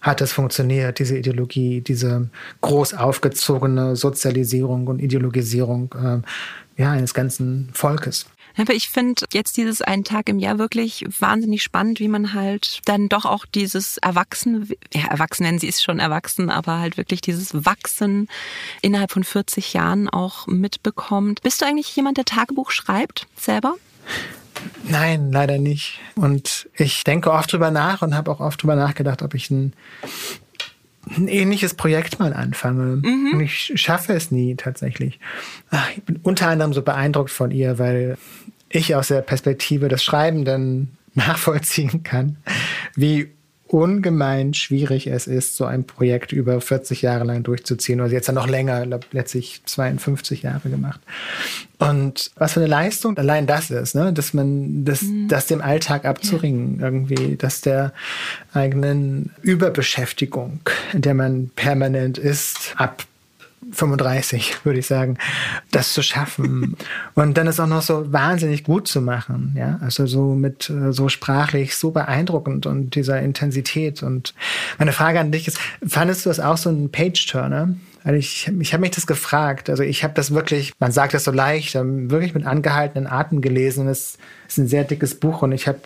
hat es funktioniert, diese Ideologie, diese groß aufgezogene Sozialisierung und Ideologisierung äh, ja, eines ganzen Volkes. Aber ich finde jetzt dieses einen Tag im Jahr wirklich wahnsinnig spannend, wie man halt dann doch auch dieses Erwachsene, ja, Erwachsen nennen sie ist schon erwachsen, aber halt wirklich dieses Wachsen innerhalb von 40 Jahren auch mitbekommt. Bist du eigentlich jemand, der Tagebuch schreibt selber? Nein, leider nicht. Und ich denke oft drüber nach und habe auch oft drüber nachgedacht, ob ich ein ein ähnliches Projekt mal anfange. Mhm. Und ich schaffe es nie tatsächlich. Ach, ich bin unter anderem so beeindruckt von ihr, weil ich aus der Perspektive des Schreibenden nachvollziehen kann, wie ungemein schwierig es ist, so ein Projekt über 40 Jahre lang durchzuziehen. Oder jetzt ja noch länger, letztlich 52 Jahre gemacht. Und was für eine Leistung allein das ist, ne? dass man das, mhm. das dem Alltag abzuringen ja. irgendwie, dass der eigenen Überbeschäftigung, in der man permanent ist, ab 35, würde ich sagen, das zu schaffen. und dann ist auch noch so wahnsinnig gut zu machen, ja. Also so mit äh, so sprachlich so beeindruckend und dieser Intensität. Und meine Frage an dich ist, fandest du das auch so ein Page-Turner? Also ich, ich habe mich das gefragt. Also ich habe das wirklich, man sagt das so leicht, wirklich mit angehaltenen Atem gelesen. es ist ein sehr dickes Buch und ich habe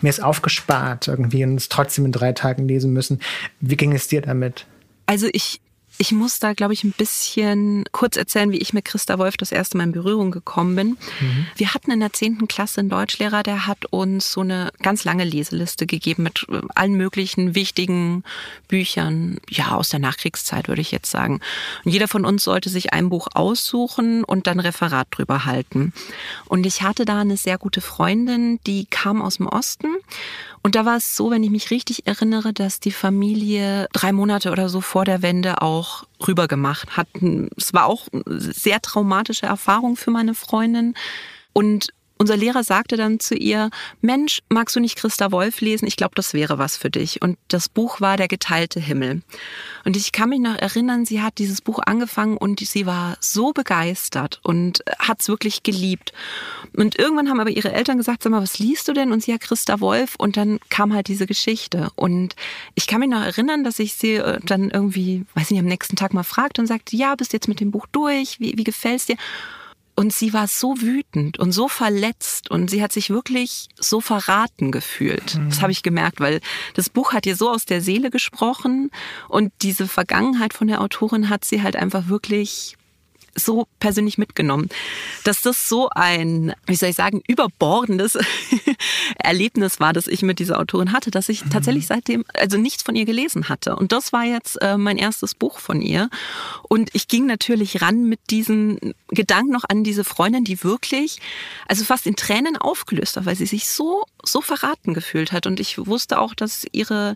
mir es aufgespart irgendwie und es trotzdem in drei Tagen lesen müssen. Wie ging es dir damit? Also ich ich muss da, glaube ich, ein bisschen kurz erzählen, wie ich mit Christa Wolf das erste Mal in Berührung gekommen bin. Mhm. Wir hatten in der zehnten Klasse einen Deutschlehrer, der hat uns so eine ganz lange Leseliste gegeben mit äh, allen möglichen wichtigen Büchern, ja, aus der Nachkriegszeit, würde ich jetzt sagen. Und jeder von uns sollte sich ein Buch aussuchen und dann Referat drüber halten. Und ich hatte da eine sehr gute Freundin, die kam aus dem Osten und da war es so, wenn ich mich richtig erinnere, dass die Familie drei Monate oder so vor der Wende auch rübergemacht hat. Es war auch eine sehr traumatische Erfahrung für meine Freundin. Und unser Lehrer sagte dann zu ihr, Mensch, magst du nicht Christa Wolf lesen? Ich glaube, das wäre was für dich. Und das Buch war Der geteilte Himmel. Und ich kann mich noch erinnern, sie hat dieses Buch angefangen und sie war so begeistert und hat es wirklich geliebt. Und irgendwann haben aber ihre Eltern gesagt, sag mal, was liest du denn? Und sie ja Christa Wolf. Und dann kam halt diese Geschichte. Und ich kann mich noch erinnern, dass ich sie äh, dann irgendwie, weiß nicht, am nächsten Tag mal fragte und sagte, ja, bist jetzt mit dem Buch durch? Wie, wie gefällt's dir? Und sie war so wütend und so verletzt und sie hat sich wirklich so verraten gefühlt. Mhm. Das habe ich gemerkt, weil das Buch hat ihr so aus der Seele gesprochen und diese Vergangenheit von der Autorin hat sie halt einfach wirklich so persönlich mitgenommen, dass das so ein, wie soll ich sagen, überbordendes Erlebnis war, das ich mit dieser Autorin hatte, dass ich mhm. tatsächlich seitdem also nichts von ihr gelesen hatte. Und das war jetzt äh, mein erstes Buch von ihr. Und ich ging natürlich ran mit diesen Gedanken noch an diese Freundin, die wirklich, also fast in Tränen aufgelöst war, weil sie sich so, so verraten gefühlt hat. Und ich wusste auch, dass ihre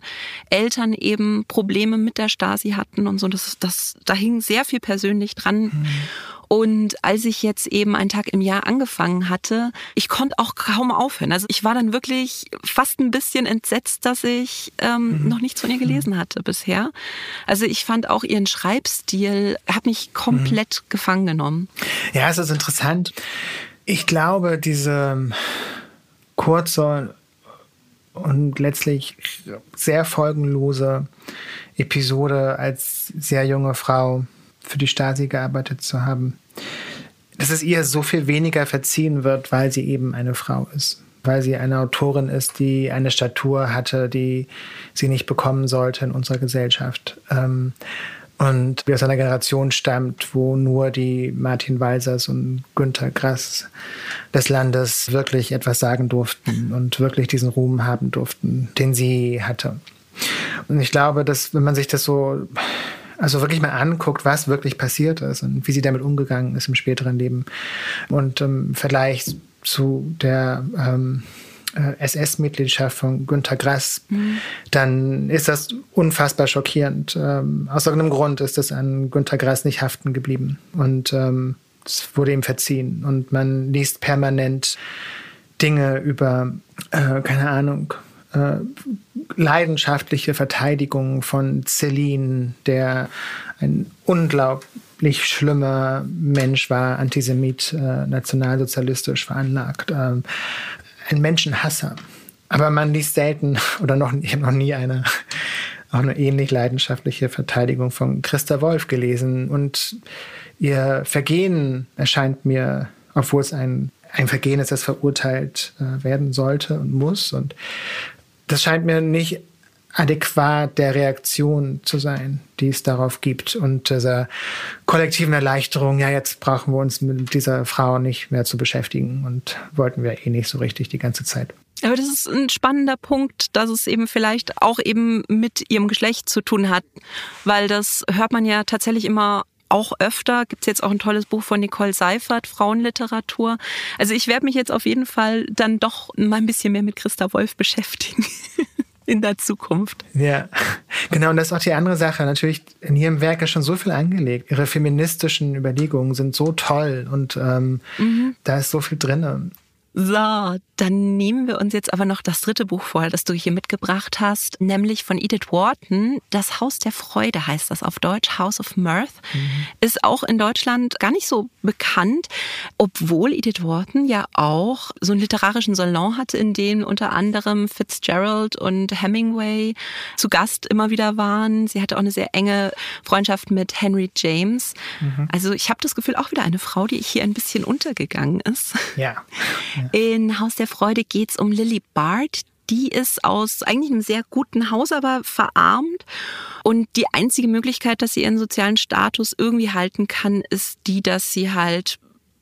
Eltern eben Probleme mit der Stasi hatten und so. Das, das, da hing sehr viel persönlich dran. Mhm. Und als ich jetzt eben einen Tag im Jahr angefangen hatte, ich konnte auch kaum aufhören. Also ich war dann wirklich fast ein bisschen entsetzt, dass ich ähm, mhm. noch nichts von ihr gelesen hatte bisher. Also ich fand auch ihren Schreibstil, hat mich komplett mhm. gefangen genommen. Ja, es ist interessant. Ich glaube, diese kurze und letztlich sehr folgenlose Episode als sehr junge Frau für die Stasi gearbeitet zu haben, dass es ihr so viel weniger verziehen wird, weil sie eben eine Frau ist. Weil sie eine Autorin ist, die eine Statur hatte, die sie nicht bekommen sollte in unserer Gesellschaft. Ähm, und wie aus einer Generation stammt, wo nur die Martin Walsers und Günter Grass des Landes wirklich etwas sagen durften und wirklich diesen Ruhm haben durften, den sie hatte. Und ich glaube, dass wenn man sich das so also wirklich mal anguckt, was wirklich passiert ist und wie sie damit umgegangen ist im späteren Leben. Und im Vergleich zu der ähm, äh, SS-Mitgliedschaft von Günter Grass, mhm. dann ist das unfassbar schockierend. Ähm, aus irgendeinem Grund ist das an Günter Grass nicht haften geblieben. Und ähm, es wurde ihm verziehen. Und man liest permanent Dinge über, äh, keine Ahnung, äh, leidenschaftliche Verteidigung von Celine, der ein unglaublich schlimmer Mensch war, Antisemit, äh, nationalsozialistisch veranlagt, äh, ein Menschenhasser. Aber man liest selten oder noch, ich habe noch nie eine auch eine ähnlich leidenschaftliche Verteidigung von Christa Wolf gelesen. Und ihr Vergehen erscheint mir, obwohl es ein, ein Vergehen ist, das verurteilt äh, werden sollte und muss. Und das scheint mir nicht adäquat der Reaktion zu sein, die es darauf gibt und dieser kollektiven Erleichterung, ja, jetzt brauchen wir uns mit dieser Frau nicht mehr zu beschäftigen und wollten wir eh nicht so richtig die ganze Zeit. Aber das ist ein spannender Punkt, dass es eben vielleicht auch eben mit ihrem Geschlecht zu tun hat, weil das hört man ja tatsächlich immer auch öfter. Gibt es jetzt auch ein tolles Buch von Nicole Seifert, Frauenliteratur. Also ich werde mich jetzt auf jeden Fall dann doch mal ein bisschen mehr mit Christa Wolf beschäftigen. in der Zukunft. Ja, genau. Und das ist auch die andere Sache. Natürlich, in ihrem Werk ist schon so viel angelegt. Ihre feministischen Überlegungen sind so toll und ähm, mhm. da ist so viel drin. So, dann nehmen wir uns jetzt aber noch das dritte Buch vor, das du hier mitgebracht hast, nämlich von Edith Wharton. Das Haus der Freude heißt das auf Deutsch, House of Mirth. Mhm. Ist auch in Deutschland gar nicht so bekannt, obwohl Edith Wharton ja auch so einen literarischen Salon hatte, in dem unter anderem Fitzgerald und Hemingway zu Gast immer wieder waren. Sie hatte auch eine sehr enge Freundschaft mit Henry James. Mhm. Also ich habe das Gefühl, auch wieder eine Frau, die hier ein bisschen untergegangen ist. Ja. ja. In Haus der Freude geht es um Lily Bart. Die ist aus eigentlich einem sehr guten Haus, aber verarmt. Und die einzige Möglichkeit, dass sie ihren sozialen Status irgendwie halten kann, ist die, dass sie halt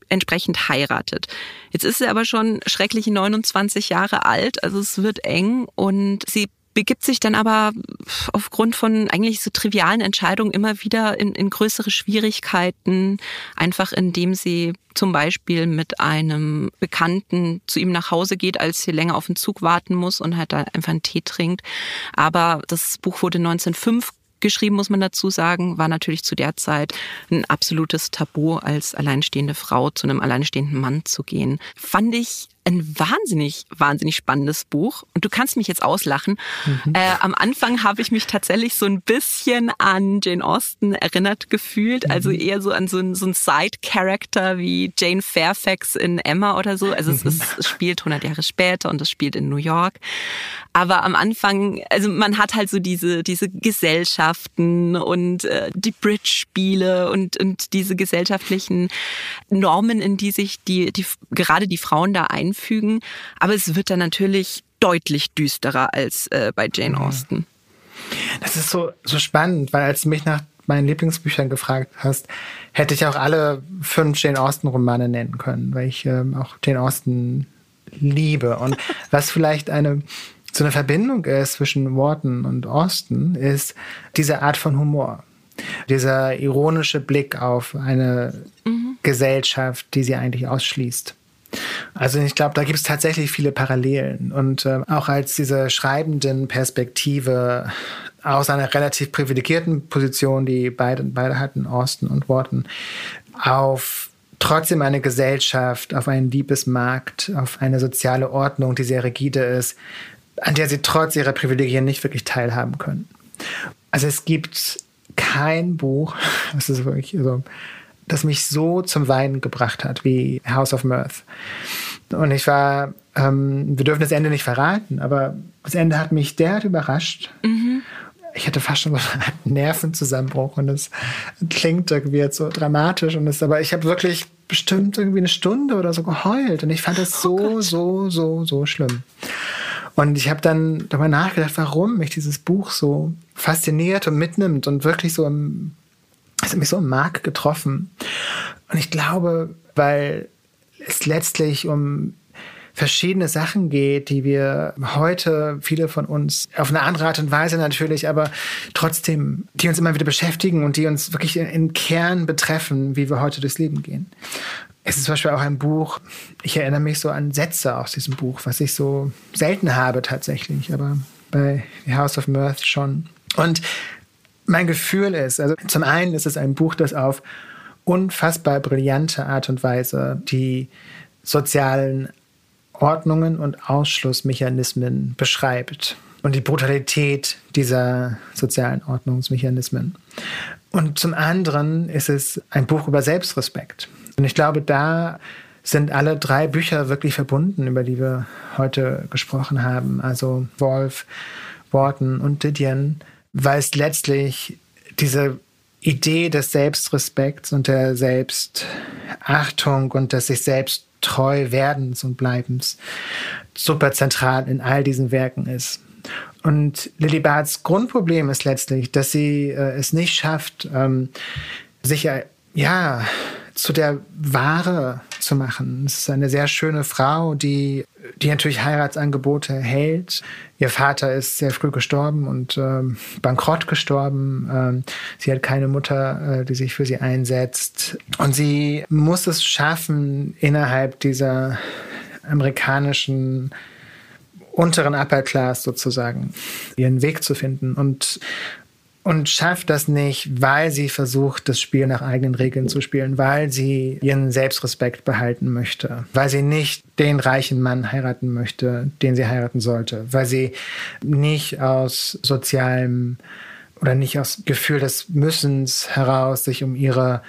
entsprechend heiratet. Jetzt ist sie aber schon schreckliche 29 Jahre alt, also es wird eng und sie begibt sich dann aber aufgrund von eigentlich so trivialen Entscheidungen immer wieder in, in größere Schwierigkeiten, einfach indem sie zum Beispiel mit einem Bekannten zu ihm nach Hause geht, als sie länger auf den Zug warten muss und halt da einfach einen Tee trinkt. Aber das Buch wurde 1905 geschrieben, muss man dazu sagen, war natürlich zu der Zeit ein absolutes Tabu, als alleinstehende Frau zu einem alleinstehenden Mann zu gehen. Fand ich ein wahnsinnig, wahnsinnig spannendes Buch. Und du kannst mich jetzt auslachen. Mhm. Äh, am Anfang habe ich mich tatsächlich so ein bisschen an Jane Austen erinnert gefühlt. Mhm. Also eher so an so ein, so ein Side-Character wie Jane Fairfax in Emma oder so. Also mhm. es, ist, es spielt 100 Jahre später und es spielt in New York. Aber am Anfang, also man hat halt so diese, diese Gesellschaften und äh, die Bridge-Spiele und, und diese gesellschaftlichen Normen, in die sich die, die, gerade die Frauen da einfügen. Aber es wird dann natürlich deutlich düsterer als äh, bei Jane Austen. Das ist so, so spannend, weil als du mich nach meinen Lieblingsbüchern gefragt hast, hätte ich auch alle fünf Jane Austen-Romane nennen können, weil ich ähm, auch Jane Austen liebe. Und was vielleicht eine so eine Verbindung ist zwischen Wharton und Austen, ist diese Art von Humor. Dieser ironische Blick auf eine mhm. Gesellschaft, die sie eigentlich ausschließt. Also ich glaube, da gibt es tatsächlich viele Parallelen. Und äh, auch als diese schreibenden Perspektive aus einer relativ privilegierten Position, die beide, beide hatten, Austin und Wharton, auf trotzdem eine Gesellschaft, auf einen Liebesmarkt, auf eine soziale Ordnung, die sehr rigide ist, an der sie trotz ihrer Privilegien nicht wirklich teilhaben können. Also es gibt kein Buch, das ist wirklich, also, das mich so zum Weinen gebracht hat wie House of Mirth. Und ich war, ähm, wir dürfen das Ende nicht verraten, aber das Ende hat mich derart überrascht. Mhm. Ich hatte fast schon so einen Nervenzusammenbruch und es klingt irgendwie jetzt so dramatisch und es, aber ich habe wirklich bestimmt irgendwie eine Stunde oder so geheult und ich fand das so, oh so, so, so schlimm. Und ich habe dann darüber nachgedacht, warum mich dieses Buch so fasziniert und mitnimmt und wirklich so im, es hat mich so im Mark getroffen. Und ich glaube, weil es letztlich um verschiedene Sachen geht, die wir heute, viele von uns, auf eine andere Art und Weise natürlich, aber trotzdem, die uns immer wieder beschäftigen und die uns wirklich im Kern betreffen, wie wir heute durchs Leben gehen. Es ist zum Beispiel auch ein Buch, ich erinnere mich so an Sätze aus diesem Buch, was ich so selten habe tatsächlich, aber bei The House of Mirth schon. Und mein Gefühl ist, also zum einen ist es ein Buch, das auf unfassbar brillante Art und Weise die sozialen Ordnungen und Ausschlussmechanismen beschreibt und die Brutalität dieser sozialen Ordnungsmechanismen. Und zum anderen ist es ein Buch über Selbstrespekt. Und ich glaube, da sind alle drei Bücher wirklich verbunden, über die wir heute gesprochen haben. Also Wolf, Wharton und Didion, weil es letztlich diese Idee des Selbstrespekts und der Selbstachtung und des sich selbst treu werdens und bleibens super zentral in all diesen Werken ist. Und Lily Barts Grundproblem ist letztlich, dass sie äh, es nicht schafft, ähm, sich ja zu der Ware zu machen. Es ist eine sehr schöne Frau, die, die natürlich Heiratsangebote hält. Ihr Vater ist sehr früh gestorben und ähm, bankrott gestorben. Ähm, sie hat keine Mutter, äh, die sich für sie einsetzt. Und sie muss es schaffen, innerhalb dieser amerikanischen unteren Upper Class sozusagen ihren Weg zu finden. Und und schafft das nicht, weil sie versucht, das Spiel nach eigenen Regeln zu spielen, weil sie ihren Selbstrespekt behalten möchte, weil sie nicht den reichen Mann heiraten möchte, den sie heiraten sollte, weil sie nicht aus sozialem oder nicht aus Gefühl des Müssens heraus sich um ihre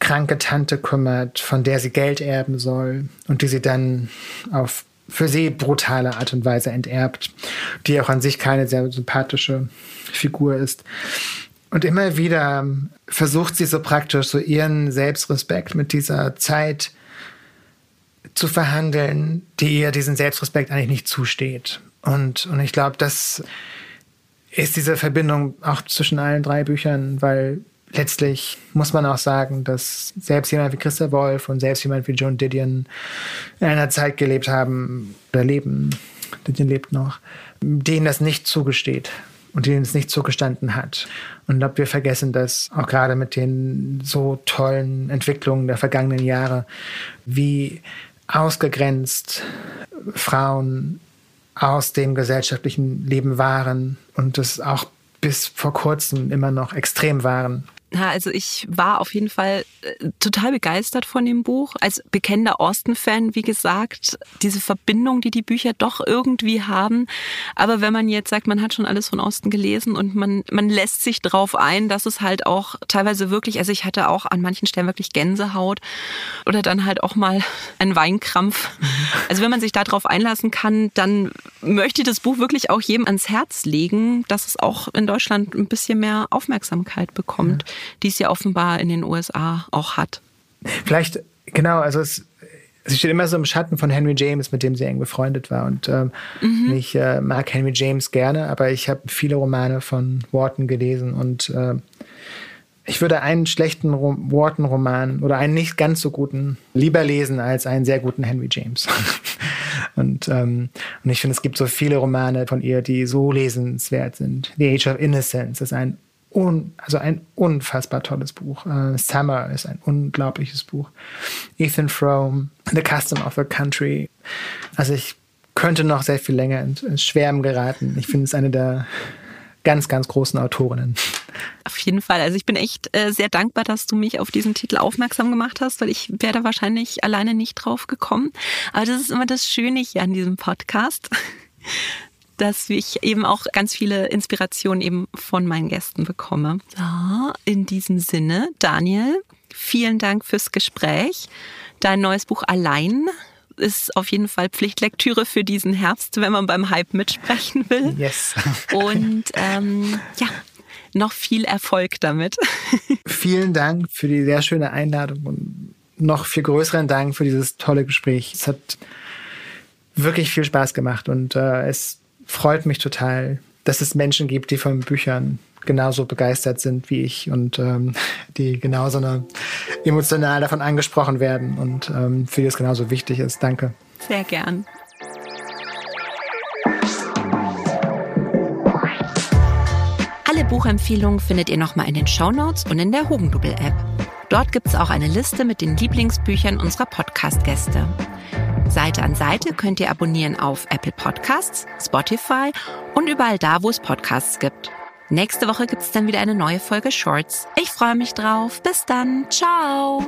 kranke Tante kümmert, von der sie Geld erben soll und die sie dann auf für sie brutale Art und Weise enterbt, die auch an sich keine sehr sympathische Figur ist. Und immer wieder versucht sie so praktisch so ihren Selbstrespekt mit dieser Zeit zu verhandeln, die ihr diesen Selbstrespekt eigentlich nicht zusteht. Und, und ich glaube, das ist diese Verbindung auch zwischen allen drei Büchern, weil letztlich muss man auch sagen, dass selbst jemand wie Christa Wolf und selbst jemand wie Joan Didion in einer Zeit gelebt haben oder leben, Didion lebt noch, denen das nicht zugesteht und denen es nicht zugestanden hat. Und ich glaube, wir vergessen das auch gerade mit den so tollen Entwicklungen der vergangenen Jahre, wie ausgegrenzt Frauen aus dem gesellschaftlichen Leben waren und es auch bis vor kurzem immer noch extrem waren. Ja, also ich war auf jeden Fall äh, total begeistert von dem Buch. Als bekennender Austin-Fan, wie gesagt, diese Verbindung, die die Bücher doch irgendwie haben. Aber wenn man jetzt sagt, man hat schon alles von Austin gelesen und man, man lässt sich drauf ein, dass es halt auch teilweise wirklich, also ich hatte auch an manchen Stellen wirklich Gänsehaut oder dann halt auch mal einen Weinkrampf. Also wenn man sich darauf einlassen kann, dann möchte ich das Buch wirklich auch jedem ans Herz legen, dass es auch in Deutschland ein bisschen mehr Aufmerksamkeit bekommt. Ja die es ja offenbar in den USA auch hat. Vielleicht, genau, also es, sie steht immer so im Schatten von Henry James, mit dem sie eng befreundet war. Und ähm, mhm. ich äh, mag Henry James gerne, aber ich habe viele Romane von Wharton gelesen und äh, ich würde einen schlechten Wharton-Roman oder einen nicht ganz so guten lieber lesen als einen sehr guten Henry James. und, ähm, und ich finde, es gibt so viele Romane von ihr, die so lesenswert sind. The Age of Innocence ist ein un, also ein unfassbar tolles Buch. Uh, Summer ist ein unglaubliches Buch. Ethan Frome, The Custom of a Country. Also ich könnte noch sehr viel länger ins, ins Schwärmen geraten. Ich finde es eine der ganz, ganz großen Autorinnen. Auf jeden Fall. Also ich bin echt äh, sehr dankbar, dass du mich auf diesen Titel aufmerksam gemacht hast, weil ich wäre da wahrscheinlich alleine nicht drauf gekommen. Aber das ist immer das Schöne hier an diesem Podcast dass ich eben auch ganz viele Inspirationen eben von meinen Gästen bekomme. So, in diesem Sinne, Daniel, vielen Dank fürs Gespräch. Dein neues Buch Allein ist auf jeden Fall Pflichtlektüre für diesen Herbst, wenn man beim Hype mitsprechen will. Yes. Und ähm, ja, noch viel Erfolg damit. Vielen Dank für die sehr schöne Einladung und noch viel größeren Dank für dieses tolle Gespräch. Es hat wirklich viel Spaß gemacht und äh, es freut mich total, dass es Menschen gibt, die von Büchern genauso begeistert sind wie ich und ähm, die genauso emotional davon angesprochen werden und ähm, für die es genauso wichtig ist. Danke. Sehr gern. Alle Buchempfehlungen findet ihr nochmal in den Show Notes und in der Hugendubel-App. Dort gibt es auch eine Liste mit den Lieblingsbüchern unserer Podcast-Gäste. Seite an Seite könnt ihr abonnieren auf Apple Podcasts, Spotify und überall da, wo es Podcasts gibt. Nächste Woche gibt es dann wieder eine neue Folge Shorts. Ich freue mich drauf. Bis dann. Ciao.